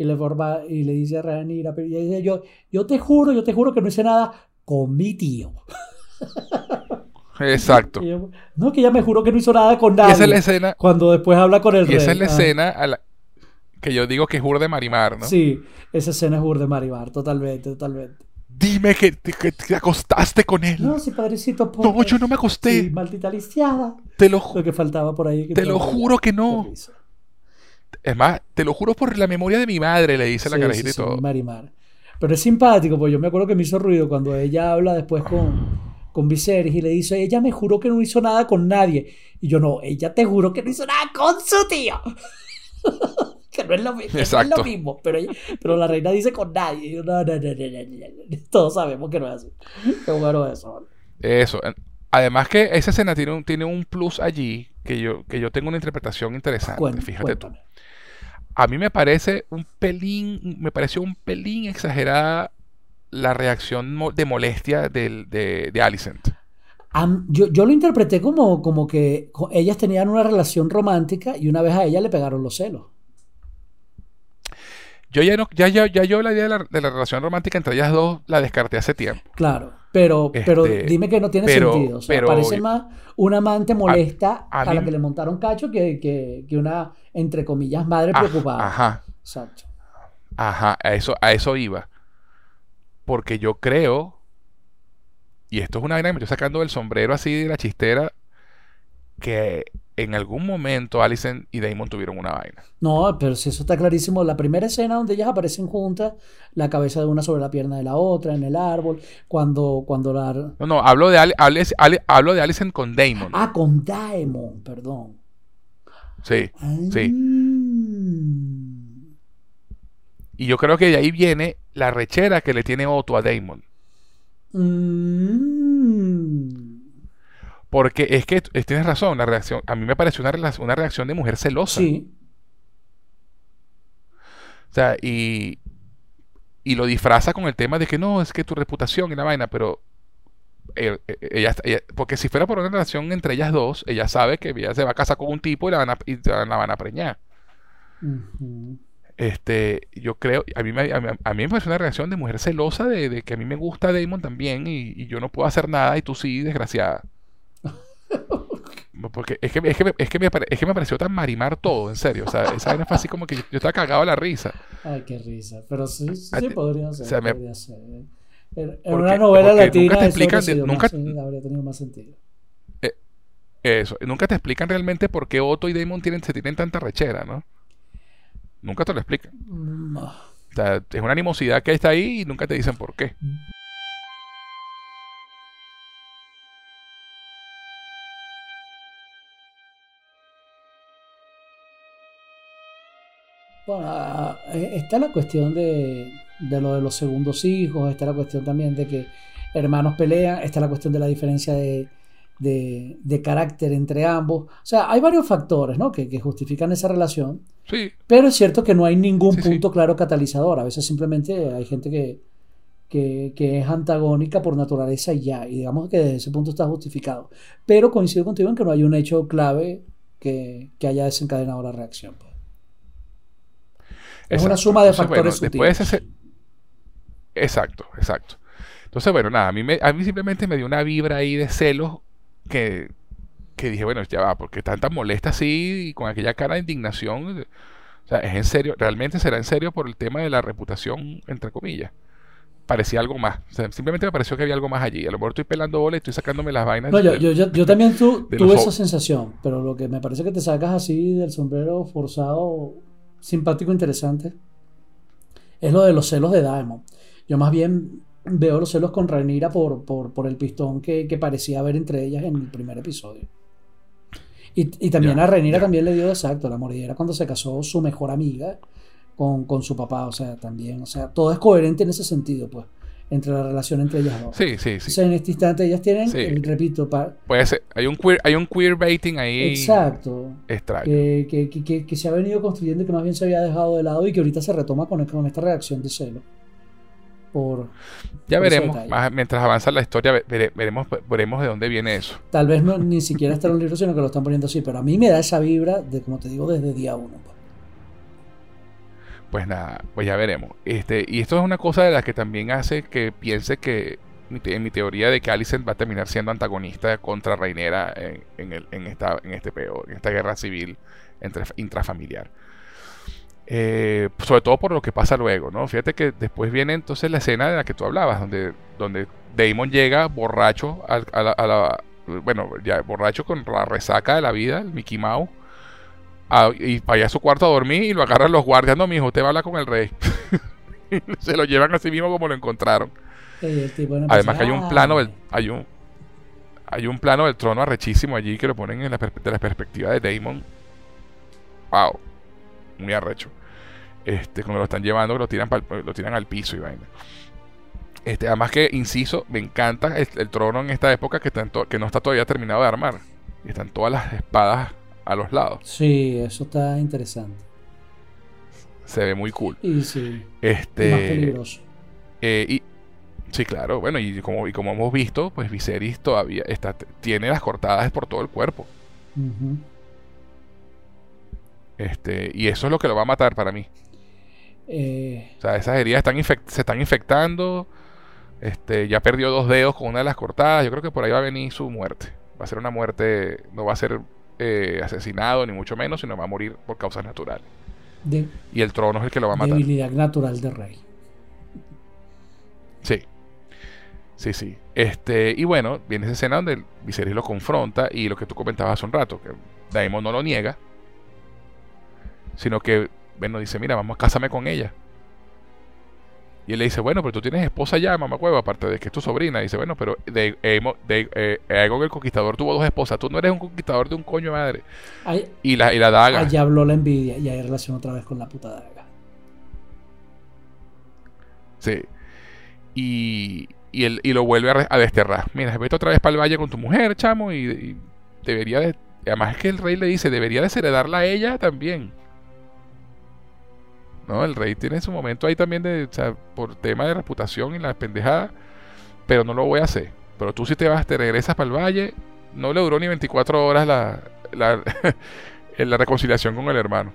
Y le, forma, y le dice a Rhaenyra, pero dice, yo, yo te juro, yo te juro que no hice nada con mi tío. <laughs> Exacto. <laughs> no, que ella me juro que no hizo nada con nadie. Y esa es la escena. Cuando después habla con el y esa es la ah. escena que yo digo que es de Marimar, ¿no? Sí, esa escena es de Marimar, totalmente, totalmente. Dime que, te acostaste con él. No, sí, padrecito. No, yo no me acosté. Sí, maldita lisiada. Te lo juro. Lo que faltaba por ahí. te lo juro que no. Es más, te lo juro por la memoria de mi madre, le dice la carajita y todo. Marimar. Pero es simpático, porque yo me acuerdo que me hizo ruido cuando ella habla después con, con Viserys y le dice, ella me juró que no hizo nada con nadie. Y yo no, ella te juró que no hizo nada con su tío. que no es lo, mismo, es lo mismo, pero, pero la reina dice con nadie. Yo, no, no, no, Todos sabemos que no es así. Qué bueno eso. Eso. Además que esa escena tiene un, tiene un plus allí que yo, que yo tengo una interpretación interesante. fíjate tú. A mí me parece un pelín, me pareció un pelín exagerada la reacción de molestia de, de, de Alicent. yo, yo, lo interpreté como, como que ellas tenían una relación romántica y una vez a ella le pegaron los celos. Yo ya no, ya, ya, ya yo la idea de la, de la, relación romántica entre ellas dos la descarté hace tiempo. Claro, pero, pero este, dime que no tiene sentido. O sea, parece más una amante molesta a, la que le montaron cacho que, que, que, una, entre comillas, madre preocupada. Ajá. Exacto. Ajá, a eso, a eso iba. Porque yo creo, y esto es una vaina que me estoy sacando del sombrero así de la chistera, que en algún momento Alison y Damon tuvieron una vaina. No, pero si eso está clarísimo. La primera escena donde ellas aparecen juntas, la cabeza de una sobre la pierna de la otra, en el árbol, cuando, cuando la... No, no, hablo de, hablo de Alison con Damon. Ah, con Damon, perdón. Sí, sí. Y yo creo que de ahí viene la rechera que le tiene Otto a Damon. Mm. Porque es que tienes razón, la reacción, a mí me pareció una, una reacción de mujer celosa. Sí. O sea, y, y lo disfraza con el tema de que no, es que tu reputación y la vaina, pero eh, eh, ella, porque si fuera por una relación entre ellas dos, ella sabe que ella se va a casar con un tipo y la van a, y la van a preñar. Este, yo creo, a mí, me, a, mí, me parece una reacción de mujer celosa de, que a mí me gusta Damon también y, yo no puedo hacer nada y tú sí, desgraciada. <laughs> Porque es que, es que, es que, me, es que me pareció tan marimar todo, en serio. O sea, esa vaina fue así como que yo, estaba cagado a la risa. Ay, qué risa. Pero sí, sí podría ser. podría ser. En, una novela latina nunca te explican, nunca, habría tenido más sentido. Eh, eso, nunca te explican realmente por qué Otto y Damon tienen, se tienen tanta rechera, ¿no? Nunca te lo explican. Mm, o sea, es una animosidad que está ahí y nunca te dicen por qué. Bueno, eh, está la cuestión de, de lo de los segundos hijos, está la cuestión también de que hermanos pelean, está la cuestión de la diferencia de, de, carácter entre ambos. O sea, hay varios factores ¿no? que, justifican esa relación. Sí. Pero es cierto que no hay ningún punto claro catalizador. A veces simplemente hay gente que, que, es antagónica por naturaleza y ya. Y digamos que desde ese punto está justificado. Pero coincido contigo en que no hay un hecho clave que, haya desencadenado la reacción. Es una suma de factores sutiles. Exacto, exacto. Entonces, bueno, nada, a mí, me, a mí simplemente me dio una vibra ahí de celos que, dije, bueno, ya va, porque tan tan molesta así y con aquella cara de indignación. O sea, es en serio, realmente será en serio por el tema de la reputación, entre comillas. Parecía algo más. simplemente me pareció que había algo más allí. A lo mejor estoy pelando bola y estoy sacándome las vainas. No, yo, yo, yo, también tuve esa sensación, pero lo que me parece que te sacas así del sombrero forzado, simpático, interesante, es lo de los celos de Daemon. Yo más bien veo los celos con Rhaenyra por, por, el pistón que, parecía haber entre ellas en el primer episodio. Y, también a Rhaenyra también le dio exacto la mordida cuando se casó su mejor amiga con, su papá, o sea, también, o sea, todo es coherente en ese sentido, pues, entre la relación entre ellas dos. Sí, sí, sí. O sea, en este instante ellas tienen, repito, puede ser, hay un queer, hay un queer baiting ahí. Exacto. Extraño. Que, que, se ha venido construyendo que más bien se había dejado de lado y que ahorita se retoma con, con esta reacción de celo ya veremos, mientras avanza la historia, veremos, veremos de dónde viene eso. Tal vez no, ni siquiera está en un libro, sino que lo están poniendo así, pero a mí me da esa vibra de, como te digo, desde día uno. Pues, nada, pues ya veremos. Este, y esto es una cosa de la que también hace que piense que en mi teoría de que Alicent va a terminar siendo antagonista contra Reinera en, el, en, esta, en este peor, en esta guerra civil intrafamiliar. Eh, sobre todo por lo que pasa luego, ¿no? Fíjate que después viene entonces la escena de la que tú hablabas, donde, donde Damon llega borracho a, la, bueno, ya borracho con la resaca de la vida, el Mickey Mouse, y vaya a su cuarto a dormir y lo agarran los guardias, no, mijo, usted va a hablar con el rey. <laughs> Se lo llevan a sí mismo como lo encontraron. Además que hay un plano, hay un, Hay un plano del trono arrechísimo allí que lo ponen en la, de la perspectiva de Damon. Wow. Muy arrecho. Este, cuando lo están llevando, lo tiran, lo tiran al piso y vaina. Este, además que, inciso, me encanta el, trono en esta época que, que no está todavía terminado de armar. Y están todas las espadas a los lados. Sí, eso está interesante. Se ve muy cool. Y sí. Este, más peligroso. Eh, y, sí, claro. Bueno, y como, y como hemos visto, pues Viserys todavía está, tiene las cortadas por todo el cuerpo. Este, y eso es lo que lo va a matar para mí. Eh, o sea, esas heridas están se están infectando. Este, ya perdió dos dedos con una de las cortadas. Yo creo que por ahí va a venir su muerte. Va a ser una muerte, no va a ser eh, asesinado ni mucho menos, sino va a morir por causas naturales. y el trono es el que lo va a matar. Debilidad natural de rey. Sí. Sí, sí. Este, y bueno, viene esa escena donde Viserys lo confronta y lo que tú comentabas hace un rato, que Daemon no lo niega, sino que, bueno, dice, mira, vamos, cásame con ella. Y él le dice, bueno, pero tú tienes esposa ya, mamá cueva, aparte de que es tu sobrina. dice, bueno, pero de, de, eh, el conquistador tuvo dos esposas. Tú no eres un conquistador de un coño madre. y, la, y la daga. Allí habló la envidia y hay relación otra vez con la puta daga. Sí. Y, y, él, y lo vuelve a, desterrar. Mira, vete otra vez para el valle con tu mujer, chamo, y, debería de... Además es que el rey le dice, debería desheredarla a ella también. ¿No? El rey tiene su momento ahí también de, o sea, por tema de reputación y la pendejada, pero no lo voy a hacer. Pero tú si te vas, te regresas para el valle, no le duró ni 24 horas la, la, <laughs> la reconciliación con el hermano.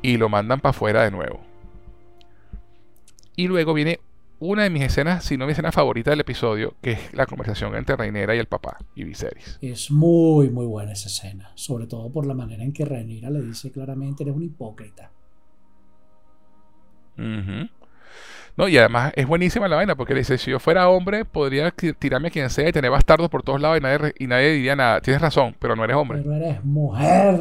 Y lo mandan para afuera de nuevo. Y luego viene una de mis escenas, si no mi escena favorita del episodio, que es la conversación entre Reinera y el papá y Viserys. Es muy, muy buena esa escena, sobre todo por la manera en que Reinera le dice claramente, eres un hipócrita. No, y además es buenísima la vaina, porque le dice, si yo fuera hombre, podría tirarme a quien sea y tener bastardos por todos lados y nadie, y nadie diría nada. Tienes razón, pero no eres hombre. Pero eres mujer.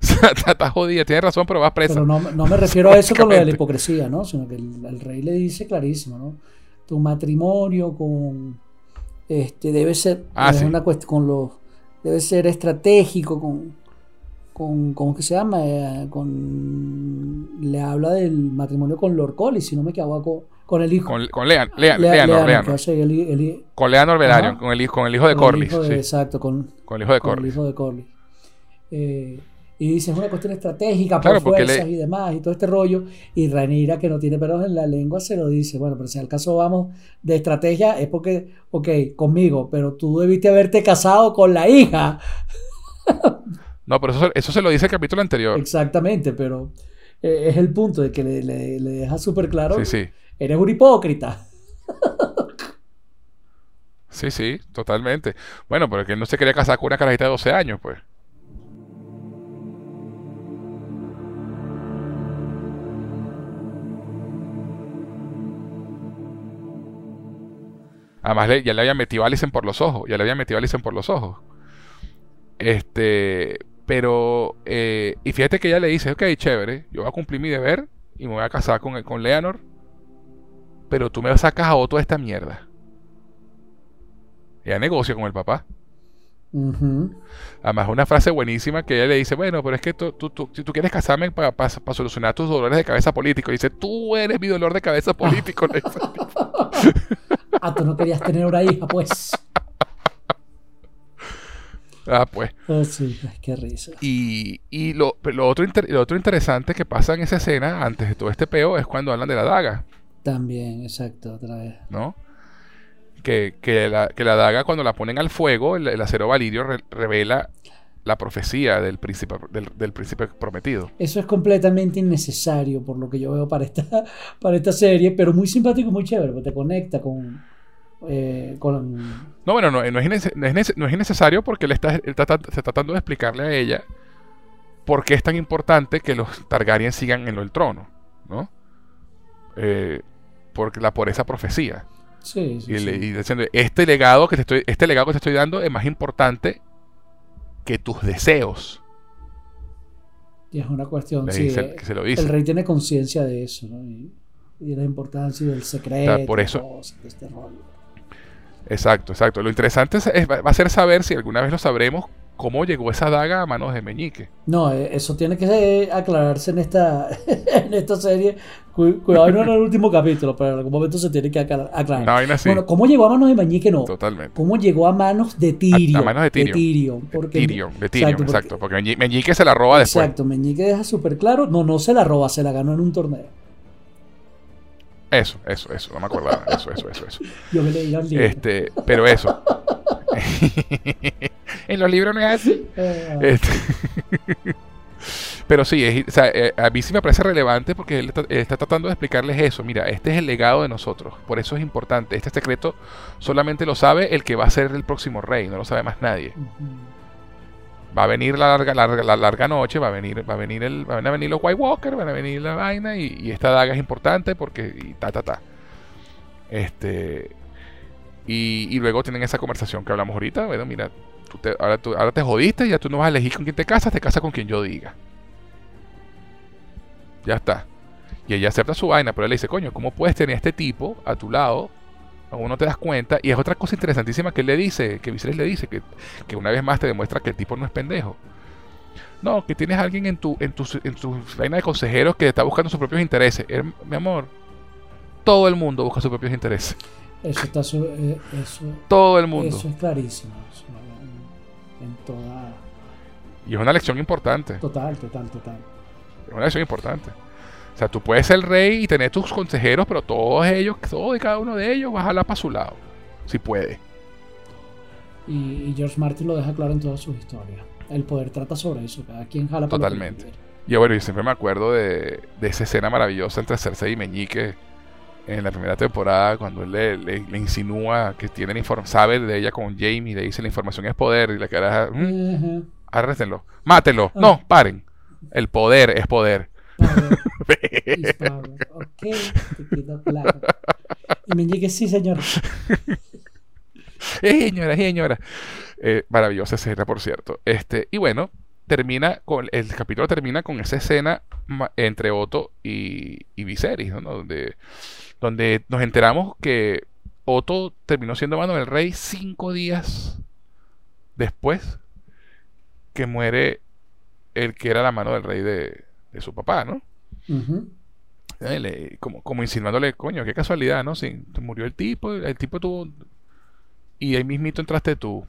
<laughs> Estás jodida, tienes razón, pero vas presa. Pero no, no me refiero a eso con lo de la hipocresía, ¿no? Sino que el, rey le dice clarísimo, ¿no? Tu matrimonio con. Este, debe ser. Ah, una cuestión con los. Debe ser estratégico con. Con, ¿Cómo que se llama? Eh, con, le habla del matrimonio con Lord Collie, si no me equivoco, con el hijo. Con, con Lean, Lean, Leanor, Leanor. con Leanor Velaryon, con el, con el hijo de Corlys. Exacto, con, con el hijo de Corlys. Con el hijo de. Eh, y dice, es una cuestión estratégica por fuerzas y demás y todo este rollo. Y Ranira, que no tiene pelos en la lengua, se lo dice. Bueno, pero si al caso vamos de estrategia, es porque, ok, conmigo, pero tú debiste haberte casado con la hija. <laughs> No, pero eso, eso se lo dice el capítulo anterior. Exactamente, pero eh, es el punto de que le, le, deja súper claro. Sí, sí. Eres un hipócrita. Sí, sí, totalmente. Bueno, pero que él no se quería casar con una carajita de 12 años, pues. Además, ya le había metido a por los ojos. Ya le había metido a por los ojos. Este. Pero. Eh, y fíjate que ella le dice: Ok, chévere. Yo voy a cumplir mi deber. Y me voy a casar con, con Leonor. Pero tú me sacas a otro de esta mierda. Ella negocia con el papá. Además, una frase buenísima que ella le dice: Bueno, pero es que tú, tú, si tú quieres casarme para solucionar tus dolores de cabeza político, dice: Tú eres mi dolor de cabeza político. <laughs> Ah, tú no querías tener una hija, pues. Ah, pues. Oh, sí, qué risa. Y, y lo, lo, otro lo otro interesante que pasa en esa escena, antes de todo este peo, es cuando hablan de la daga. También, exacto, otra vez. ¿No? Que, que, la, que la daga, cuando la ponen al fuego, el, acero valirio revela la profecía del príncipe, del, príncipe prometido. Eso es completamente innecesario por lo que yo veo para esta, <laughs> para esta serie, pero muy simpático y muy chévere, porque te conecta con... Eh, con... No, bueno, no, no, es, no, es, innecesario porque él está, está, tratando de explicarle a ella por qué es tan importante que los Targaryen sigan en el trono, ¿no? Eh, por, la, por esa profecía. Sí, sí, y, Le, y diciendo, este legado que te estoy, este legado que te estoy dando es más importante que tus deseos. Y es una cuestión, sí, eh, el rey tiene conciencia de eso, ¿no? Y, de la importancia del secreto. por eso, este Exacto, exacto. Lo interesante es- va a ser saber si alguna vez lo sabremos cómo llegó esa daga a manos de Meñique. No, eh, eso tiene que eh, aclararse en esta, <laughs> en esta serie. Cu- Cuidado, no en el último capítulo, pero en algún momento se tiene que aclar- aclarar. Una vaina así. Bueno, ¿cómo llegó a manos de Meñique? No. Totalmente. ¿Cómo llegó a manos de Tyrion? A- a manos de Tyrion. porque- Tyrion, de Tyrion, porque- exacto. Porque Meñi- Meñique se la roba después. Exacto, Meñique deja súper claro. No, no se la roba, se la ganó en un torneo. Eso, eso, eso. No me acordaba. Eso, eso, eso, eso. <laughs> Yo me leí el libro. Este, pero eso. <laughs> <laughs> en los libros no es así. Eh, Este, Pero sí, es- o sea, eh, a mí sí me parece relevante porque él está, él está tratando de explicarles eso. Mira, este es el legado de nosotros. Por eso es importante. Este secreto solamente lo sabe el que va a ser el próximo rey. No lo sabe más nadie. Va a venir la larga, larga- la larga noche, va a venir, va a venir el, van a venir los White Walker, van a venir la vaina y, y esta daga es importante porque y ta ta ta. Este y, y luego tienen esa conversación que hablamos ahorita. Bueno, mira, tú te- ahora, tú, ahora te jodiste, ya tú no vas a elegir con quién te casas, te casas con quien yo diga. Ya está. Y ella acepta su vaina, pero él le dice, coño, ¿cómo puedes tener a este tipo a tu lado? Aún no te das cuenta. Y es otra cosa interesantísima que él le dice, que Viserys le dice, que, que una vez más te demuestra que el tipo no es pendejo. No, que tienes a alguien en tu, en tu, en tu vaina de consejeros que está buscando sus propios intereses. Mi amor, todo el mundo busca sus propios intereses. Eso está su- eh, eso, Todo el mundo. eso es clarísimo. eso, en, en toda. Y es una lección importante. Total, total, total. Es una lección importante. O sea, tú puedes ser rey y tener tus consejeros, pero todos ellos, todo y cada uno de ellos, vas a jalar para su lado. Si puede. Y, George Martin lo deja claro en todas sus historias. El poder trata sobre eso. Cada quien jala para lo que Totalmente. Y bueno, yo siempre me acuerdo de, de esa escena maravillosa entre Cersei y Meñique en la primera temporada, cuando él le, le- le insinúa que tiene la inform- sabe de ella con Jamie, le dice la información es poder, y la cara, mm, arréstenlo, mátenlo, Ah. no, paren. El poder es poder. Power. <laughs> Ok, te quedó claro. Y Meñique, sí, señor. <laughs> Eh, señora, eh, señora. Eh, maravillosa escena, por cierto. Este, y bueno, termina con el capítulo termina con esa escena entre Otto y, y Viserys, ¿no? Donde, donde nos enteramos que Otto terminó siendo mano del rey cinco días después que muere el que era la mano del rey de, de su papá, ¿no? Eh, le- como, como insinuándole, coño, qué casualidad, ¿no? Sí, murió el tipo, el tipo tuvo... Y ahí mismito entraste tú.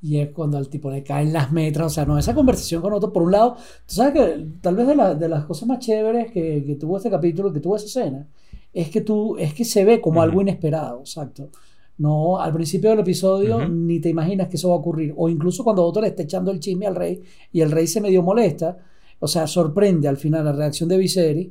Y es cuando al tipo le caen las metras. O sea, no, esa conversación con otro, por un lado, tú sabes que tal vez de, la- de las cosas más chéveres que, que tuvo este capítulo, que tuvo esa escena, es que tú, es que se ve como algo inesperado, exacto. No, al principio del episodio ni te imaginas que eso va a ocurrir. O incluso cuando Otto le está echando el chisme al rey y el rey se medio molesta, o sea, sorprende al final la reacción de Viserys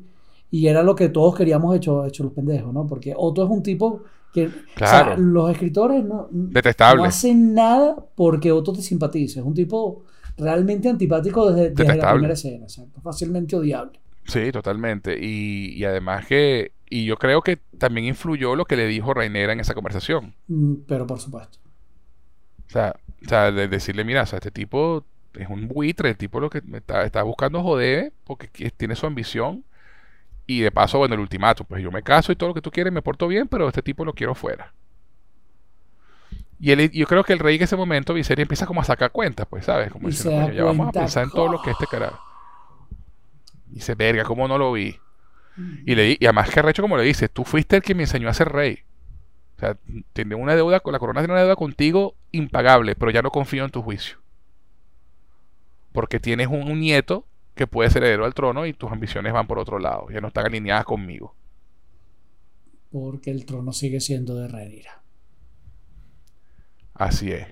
y era lo que todos queríamos hecho, hecho los pendejos, ¿no? Porque Otto es un tipo que, o sea, Claro. los escritores no, Detestable. no hacen nada porque Otto te simpatice. Es un tipo realmente antipático desde, desde la primera escena. Fácilmente odiable. Sí, totalmente. Y, y además que, y yo creo que también influyó lo que le dijo Reinera en esa conversación. Mm, Pero por supuesto. O sea, o sea, de decirle, mira, o sea, este tipo es un buitre, el tipo lo que me está, está buscando joder porque tiene su ambición. Y de paso, bueno, el ultimato, pues yo me caso y todo lo que tú quieres, me porto bien, pero este tipo lo quiero fuera. Y él, yo creo que el rey en ese momento, Viserys, empieza como a sacar cuentas, pues, ¿sabes? Como diciendo, se da "Coño, ya vamos a pensar en todo lo que este carajo. Y dice, verga, ¿cómo no lo vi? Y, le, di- y además que arrecho como le dice, tú fuiste el que me enseñó a ser rey. O sea, tiene una deuda, con la corona tiene una deuda contigo impagable, pero ya no confío en tu juicio. Porque tienes un, un nieto que puede ser heredero al trono y tus ambiciones van por otro lado, ya no están alineadas conmigo. Porque el trono sigue siendo de Rhaenyra. Así es.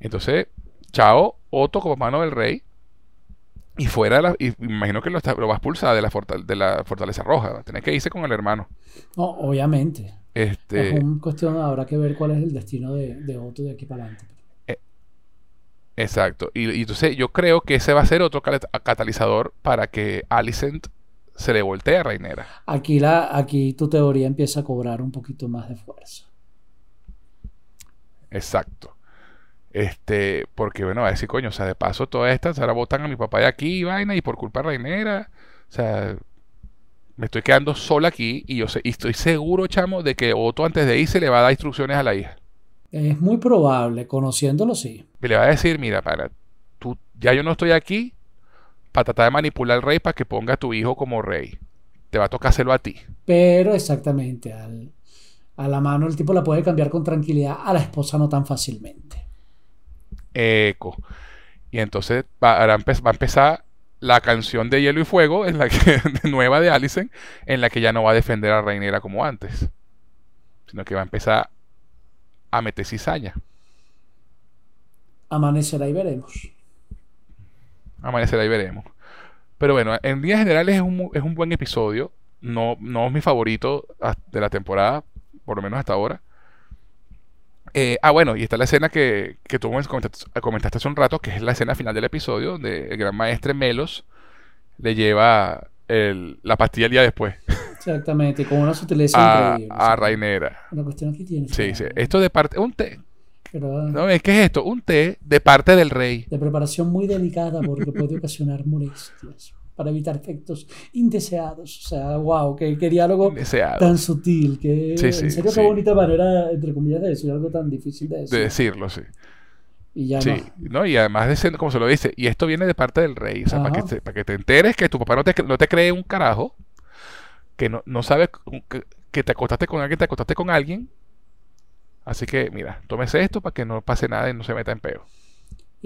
Entonces, chao, Otto como mano del rey. Y fuera de la, y imagino que lo, está- lo va a expulsar de la, fortal- de la fortaleza roja. Tener que irse con el hermano. No, obviamente. Este, Es una cuestión, habrá que ver cuál es el destino de, de Otto de aquí para adelante. Exacto. Y, y entonces yo creo que ese va a ser otro cat- catalizador para que Alicent se le voltee a Reinera. Aquí, la, aquí tu teoría empieza a cobrar un poquito más de fuerza. Exacto. Este, porque bueno, va a decir, coño, o sea, de paso todas estas ahora votan a mi papá de aquí y vaina, y por culpa de Reinera, o sea, me estoy quedando sola aquí y yo sé, y estoy seguro, chamo, de que Otto antes de irse le va a dar instrucciones a la hija. Es muy probable, conociéndolo, sí. Y le va a decir, mira, para, tú, ya yo no estoy aquí para tratar de manipular al rey para que ponga a tu hijo como rey. Te va a tocar hacerlo a ti. Pero exactamente, al, a la mano el tipo la puede cambiar con tranquilidad, a la esposa no tan fácilmente. Eco. Y entonces va, ahora empe- va a empezar la canción de Hielo y Fuego, en la que, <laughs> nueva de Allison, en la que ya no va a defender a Reinera como antes, sino que va a empezar a meter cizaña. Amanecerá y veremos. Amanecerá y veremos. Pero bueno, en líneas generales es un, es un buen episodio. No, no es mi favorito de la temporada, por lo menos hasta ahora. Eh, ah, bueno, y está la escena que, que tú comentaste, comentaste hace un rato, que es la escena final del episodio, donde el gran maestre Melos le lleva el- la pastilla el día después Exactamente, con una sutileza <laughs> a, increíble. a. Rainera. La cuestión aquí tiene. Sí, sí. Esto de parte. Un té. Pero, ah, ¿No? ¿Qué es esto? Un té de parte del rey. de preparación muy delicada porque puede ocasionar molestias para evitar efectos indeseados. O sea, wow, qué, qué diálogo Deseado. tan sutil. Que, Sí, sí, en serio, sí. qué bonita manera, entre comillas, de decir algo tan difícil de decir. De decirlo, sí. y ya Sí, no. ¿no? Y además de ser, como se lo dice, y esto viene de parte del rey, o sea, para que, te, para que te enteres que tu papá no te, no te cree un carajo, que no, no sabe que, que te acostaste con alguien, te acostaste con alguien. Así que, mira, tómese esto para que no pase nada y no se meta en peo.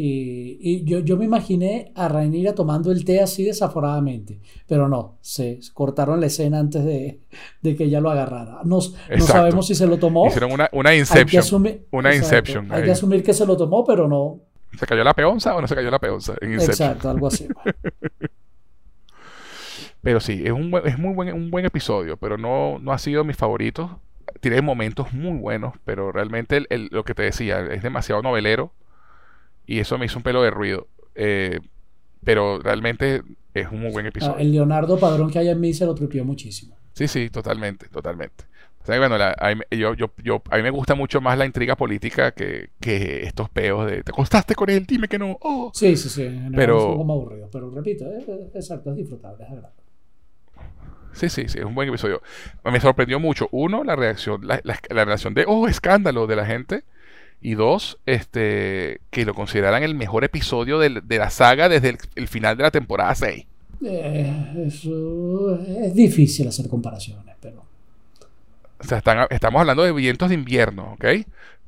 Y, y yo, yo me imaginé a Rhaenyra tomando el té así desaforadamente, pero no, se cortaron la escena antes de, de que ella lo agarrara. No, sabemos si se lo tomó. Hicieron una, una Hay que Inception. asumir, Una exacto, Inception Hay ahí. que asumir que se lo tomó, pero no. ¿Se cayó la peonza o no se cayó la peonza? En Inception. Exacto, algo así. <laughs> Pero sí, es un, buen- es muy buen, un buen episodio, pero no, no ha sido mi favorito. Tiene momentos muy buenos, pero realmente el- el- lo que te decía, es demasiado novelero y eso me hizo un pelo de ruido. Eh, pero realmente es un muy buen Ah, episodio. el Leonardo Padrón que hay en mí se lo tripió muchísimo. Sí, sí, totalmente, totalmente. O sea, bueno, la- a, mí, yo, yo, yo- a mí me gusta mucho más la intriga política que, que estos peos de ¿te acostaste con él? Dime que no. Oh. Sí, sí, sí. En Pero- es un poco más aburrido, pero repito, es, es- exacto, es disfrutable, es agradable. Sí, sí, sí, es un buen episodio. Me sorprendió mucho, uno, la reacción, la, la- la reacción de, oh, escándalo de la gente. Y dos, este, que lo consideraran el mejor episodio del- de la saga desde el, final de la temporada 6. Eh, es difícil hacer comparaciones, pero. O sea, están- estamos hablando de vientos de invierno, ¿ok?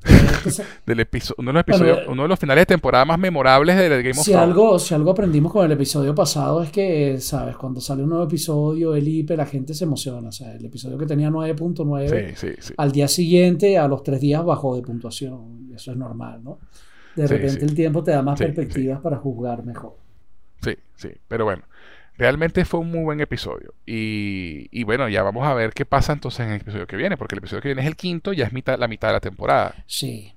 Entonces, <laughs> Del episo- uno, de los episodios, Bueno, uno de los finales de temporada más memorables de Game of si, Thrones. algo, si algo aprendimos con el episodio pasado es que, ¿sabes? Cuando sale un nuevo episodio, el IP, la gente se emociona. O sea, el episodio que tenía 9.9 Sí, sí, sí. al día siguiente, a los tres días, bajó de puntuación. Eso es normal, ¿no? De repente el tiempo te da más perspectivas para juzgar mejor. Sí, sí, pero bueno, realmente fue un muy buen episodio. Y, y bueno, ya vamos a ver qué pasa entonces en el episodio que viene, porque el episodio que viene es el quinto, ya es mitad, la mitad de la temporada. Sí.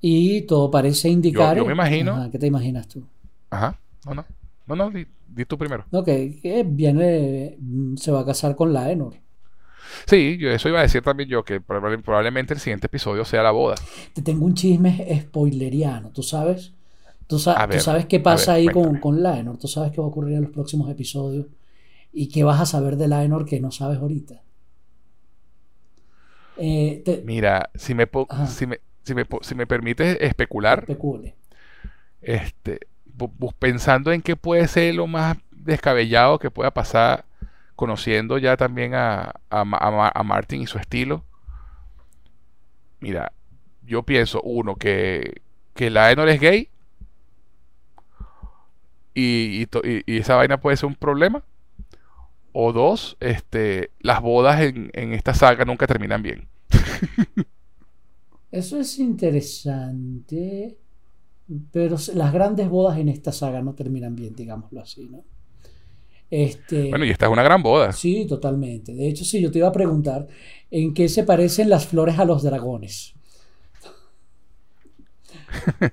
Y todo parece indicar. yo me imagino- Ajá, ¿Qué te imaginas tú? Ajá, no, no, no, no, di, di tú primero. No, que, que viene, mm, se va a casar con Laenor. Sí, yo eso iba a decir también yo, que probable- probablemente el siguiente episodio sea la boda. Te tengo un chisme spoileriano, ¿tú sabes? ¿Tú, sa- sabes qué pasa ver, ahí con, con Laenor? ¿Tú sabes qué va a ocurrir en los próximos episodios? ¿Y qué vas a saber de Laenor que no sabes ahorita? Eh, te, Mira, si me, si me, si me, si me permites especular, especule. este, pensando en qué puede ser lo más descabellado que pueda pasar, conociendo ya también a, a, a a Martin y su estilo. Mira, yo pienso, uno, que, que Laenor es gay y, esa vaina puede ser un problema. O dos, este, las bodas en, en esta saga nunca terminan bien. <laughs> Eso es interesante, pero las grandes bodas en esta saga no terminan bien, digámoslo así, ¿no? Este, Bueno, y esta es una gran boda. Sí, totalmente. De hecho, sí, yo te iba a preguntar en qué se parecen las flores a los dragones. <laughs>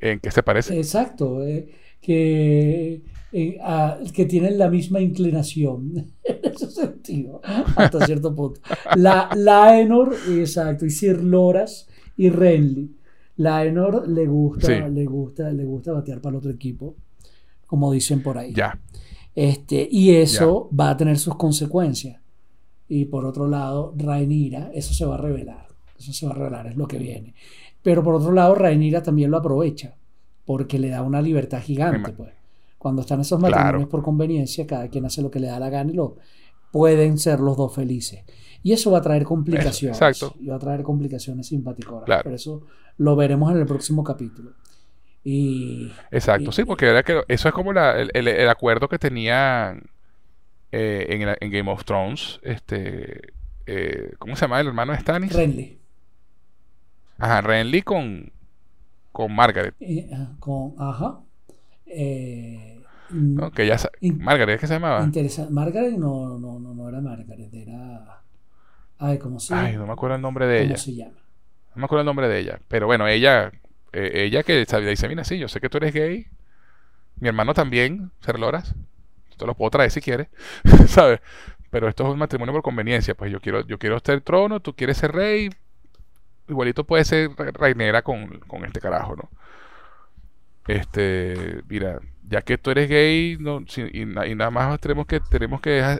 ¿En qué se parece? Exacto, eh, que, eh, a- que tienen la misma inclinación <laughs> en ese sentido, hasta cierto punto. La, Laenor, exacto, y Sir Loras y Renly. Laenor le gusta, Sí. le gusta, le gusta batear para el otro equipo, como dicen por ahí. Ya. Este, y eso va a tener sus consecuencias. Y por otro lado, Rhaenyra, eso se va a revelar. Eso se va a revelar, es lo que viene. Pero por otro lado, Rhaenyra también lo aprovecha, porque le da una libertad gigante, pues. Cuando están esos matrimonios por conveniencia, cada quien hace lo que le da la gana y lo pueden ser los dos felices. Y eso va a traer complicaciones. exacto. Y va a traer complicaciones simpáticas. Claro. Por eso lo veremos en el próximo capítulo. Y, exacto, sí, porque era que eso es como el, acuerdo que tenían eh, en, Game of Thrones. Este, eh, ¿Cómo se llama el hermano de Stannis? Renly. Ajá, Renly con, con Margaret. Ah, con, ajá. Eh, no, que ya Margaret, ¿qué se llamaba? Margaret no, no, no, no era Margaret, era. Ay, ¿cómo se llama? Ay, no me acuerdo el nombre de ella. ¿Cómo se llama? No me acuerdo el nombre de ella. Pero bueno, ella, eh, ella que dice, mira, sí, yo sé que tú eres gay. Mi hermano también, Ser Loras. Te lo puedo traer si quieres. <laughs> ¿Sabes? Pero esto es un matrimonio por conveniencia. Pues yo quiero, yo quiero estar el trono, tú quieres ser rey. Igualito puede ser reinera con, con este carajo, ¿no? Este, mira, ya que tú eres gay no, y, nada más tenemos que tenemos que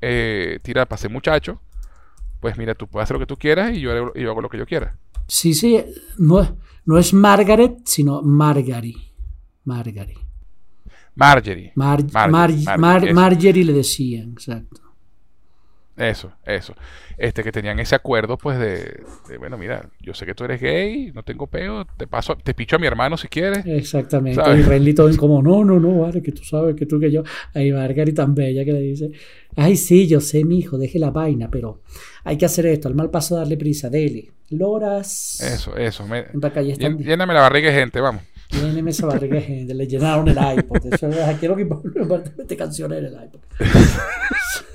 eh, tirar para ser muchacho, pues mira, tú puedes hacer lo que tú quieras y yo, hago lo que yo quiera. Sí, sí, no, no es Margaret, sino Margary. Margary. Marjorie. Marjorie le decían, exacto. Eso, eso. Este, que tenían ese acuerdo, pues, de, bueno, mira, yo sé que tú eres gay, no tengo peo, te paso, te picho a mi hermano si quieres. Exactamente. Y Renly todo como, no, no, no, vale, que tú sabes, que tú, que yo. Ahí Margaret tan bella que le dice, ay, sí, yo sé, mi hijo, deje la vaina, pero hay que hacer esto, al mal paso darle prisa, dele. Loras. Eso, eso. Me, lléname la barriga de gente, vamos. Lléneme esa barriga de gente, le llenaron el iPod. Eso, quiero que <laughs> mete canciones en el iPod. <laughs>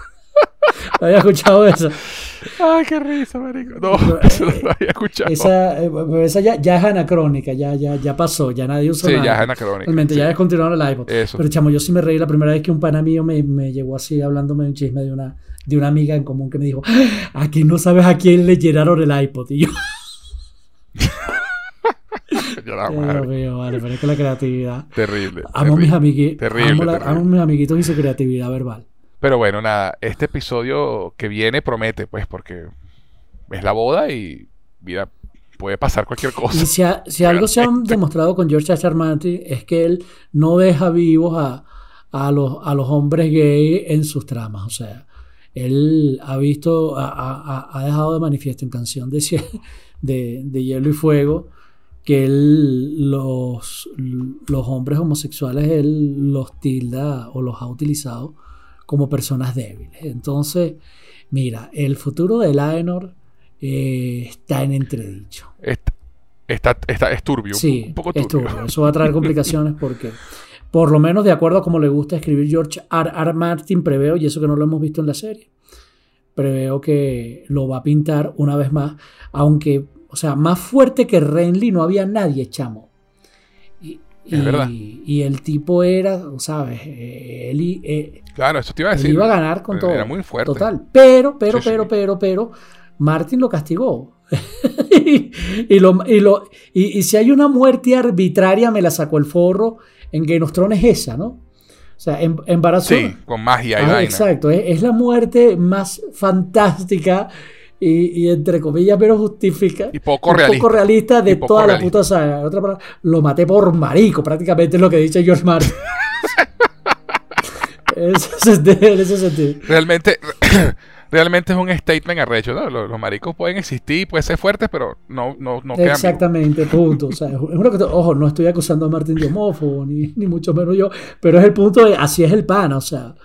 <laughs> había escuchado eso. Ay, qué risa, marico. No, <laughs> eso no lo había escuchado. Esa, eh, esa ya, ya, es anacrónica, ya, ya, ya pasó, ya nadie usa Sí, ya es anacrónica. Realmente, ya descontinuaron el iPod. Eso. Pero chamo, yo sí me reí la primera vez que un pana mío me, me llegó así hablándome de un chisme de una, de una amiga en común que me dijo, aquí no sabes a quién le llenaron el iPod. Y yo... <laughs> Dios mío, vale, pero es que la creatividad. Terrible. Amo, terrible, mis, amigui terrible, amo, amo mis amiguitos y su creatividad verbal. Pero bueno, nada, este episodio que viene promete, pues, porque es la boda y, mira, puede pasar cualquier cosa. Y si, algo se ha demostrado con George R. Martin es que él no deja vivos a, a, los, a los hombres gay en sus tramas. O sea, él ha visto, ha, ha, dejado de manifiesto en canción de, de, de Hielo y Fuego que él, los, los hombres homosexuales, él los tilda o los ha utilizado como personas débiles. Entonces, mira, el futuro de Laenor eh, está en entredicho. Está, está, es turbio. Sí, un poco turbio. Eso va a traer complicaciones <laughs> porque, por lo menos de acuerdo a como le gusta escribir George R. R. Martin, preveo, y eso que no lo hemos visto en la serie, preveo que lo va a pintar una vez más, aunque, o sea, más fuerte que Renly no había nadie, chamo. Y, el tipo era, ¿sabes? Él, eh, claro, eso te iba a decir. iba a ganar con todo. Era muy fuerte. Total. Pero, pero, pero, pero, pero, Martin lo castigó. <laughs> y, lo, y, lo, y, si hay una muerte arbitraria, me la sacó el forro. En Game of Thrones es esa, ¿no? O sea, en, embarazo. Sí, con magia y ah, Exacto, es, es, la muerte más fantástica y, entre comillas, pero justifica. Y poco realista. Poco realista de toda la puta saga. Otra palabra, lo maté por marico, prácticamente es lo que dice George Martin. <laughs> en ese sentido. Realmente. <coughs> realmente es un statement arrecho, ¿no? Los, maricos pueden existir, pueden ser fuertes, pero no, no, no quedan Exactamente, punto. O sea, es uno que, ojo, no estoy acusando a Martín de homófobo, ni, ni mucho menos yo, pero es el punto de así es el pan, o sea.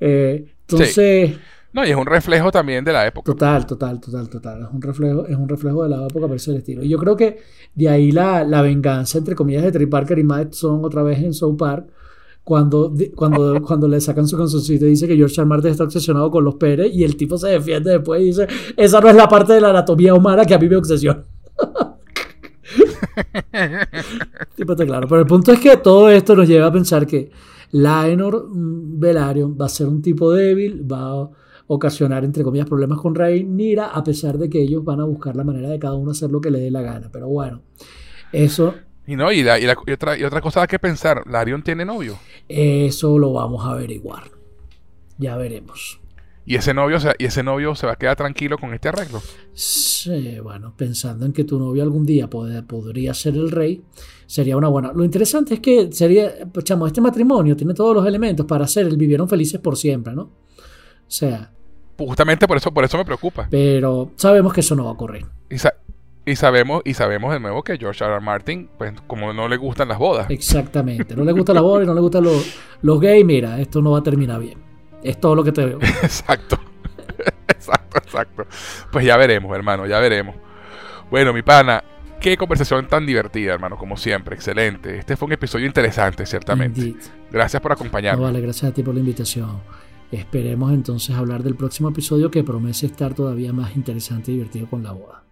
Eh, entonces. No, y es un reflejo también de la época. Total, total, total, total. Es un reflejo, es un reflejo de la época, pero es el estilo. Y yo creo que de ahí la, la venganza, entre comillas, de Trey Parker y Matt son otra vez en South Park. Cuando, cuando, <laughs> cuando le sacan su cancioncito y dice que George R. Martin está obsesionado con los Pérez y el tipo se defiende después y dice, esa no es la parte de la anatomía humana que a mí me obsesiona. <laughs> tipo está claro. Pero el punto es que todo esto nos lleva a pensar que Laenor Velaryon va a ser un tipo débil, va a ocasionar, entre comillas, problemas con Rhaenyra, a pesar de que ellos van a buscar la manera de cada uno hacer lo que le dé la gana. Pero bueno, eso... Y no, y, otra, y otra cosa que pensar, ¿Larion tiene novio? Eso lo vamos a averiguar. Ya veremos. Y ese novio, y ese novio se va a quedar tranquilo con este arreglo. Sí, bueno, pensando en que tu novio algún día podría ser el rey, sería una buena. Lo interesante es que sería, pues, chamo, este matrimonio tiene todos los elementos para ser el vivieron felices por siempre, ¿no? O sea. Justamente por eso, por eso me preocupa. Pero sabemos que eso no va a ocurrir. Y, sabemos, y sabemos de nuevo que George R. R. Martin, pues como no le gustan las bodas. Exactamente. No le gusta la boda y no le gustan los, los gays, mira, esto no va a terminar bien. Es todo lo que te veo. <laughs> exacto. <laughs> exacto, exacto. Pues ya veremos, hermano, ya veremos. Bueno, mi pana, qué conversación tan divertida, hermano, como siempre. Excelente. Este fue un episodio interesante, ciertamente. Gracias por acompañarnos. vale, gracias a ti por la invitación. Esperemos entonces hablar del próximo episodio que promete estar todavía más interesante y divertido con la boda.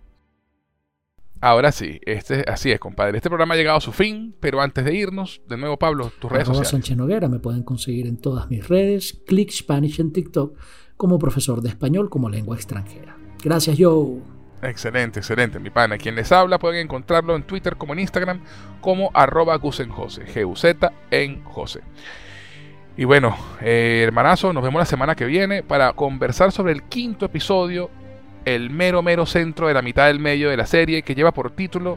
Ahora sí, este, así es, compadre. Este programa ha llegado a su fin, pero antes de irnos, de nuevo, Pablo, tus redes sociales. Sánchez Noguera, me pueden conseguir en todas mis redes, Click Spanish en TikTok, como profesor de español como lengua extranjera. Gracias, Joe. Excelente, excelente, mi pana. Quien les habla pueden encontrarlo en Twitter como en Instagram como arroba gusenjose, G-U-Z en Jose. Y bueno, eh, hermanazo, nos vemos la semana que viene para conversar sobre el quinto episodio el mero mero centro de la mitad del medio de la serie que lleva por título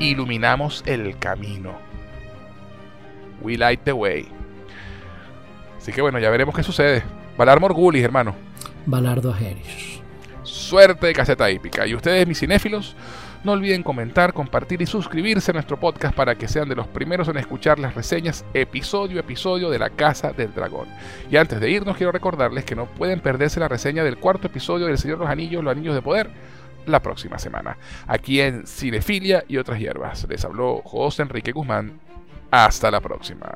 Iluminamos el camino. We light the way. Así que bueno, ya veremos qué sucede. Valar Morgulis, hermano. Valardo Ageris. Suerte de caseta hípica. Y ustedes, mis cinéfilos, no olviden comentar, compartir y suscribirse a nuestro podcast para que sean de los primeros en escuchar las reseñas episodio a episodio de La Casa del Dragón. Y antes de irnos quiero recordarles que no pueden perderse la reseña del cuarto episodio del Señor de los Anillos, Los Anillos de Poder, la próxima semana, aquí en Cinefilia y otras hierbas. Les habló José Enrique Guzmán. Hasta la próxima.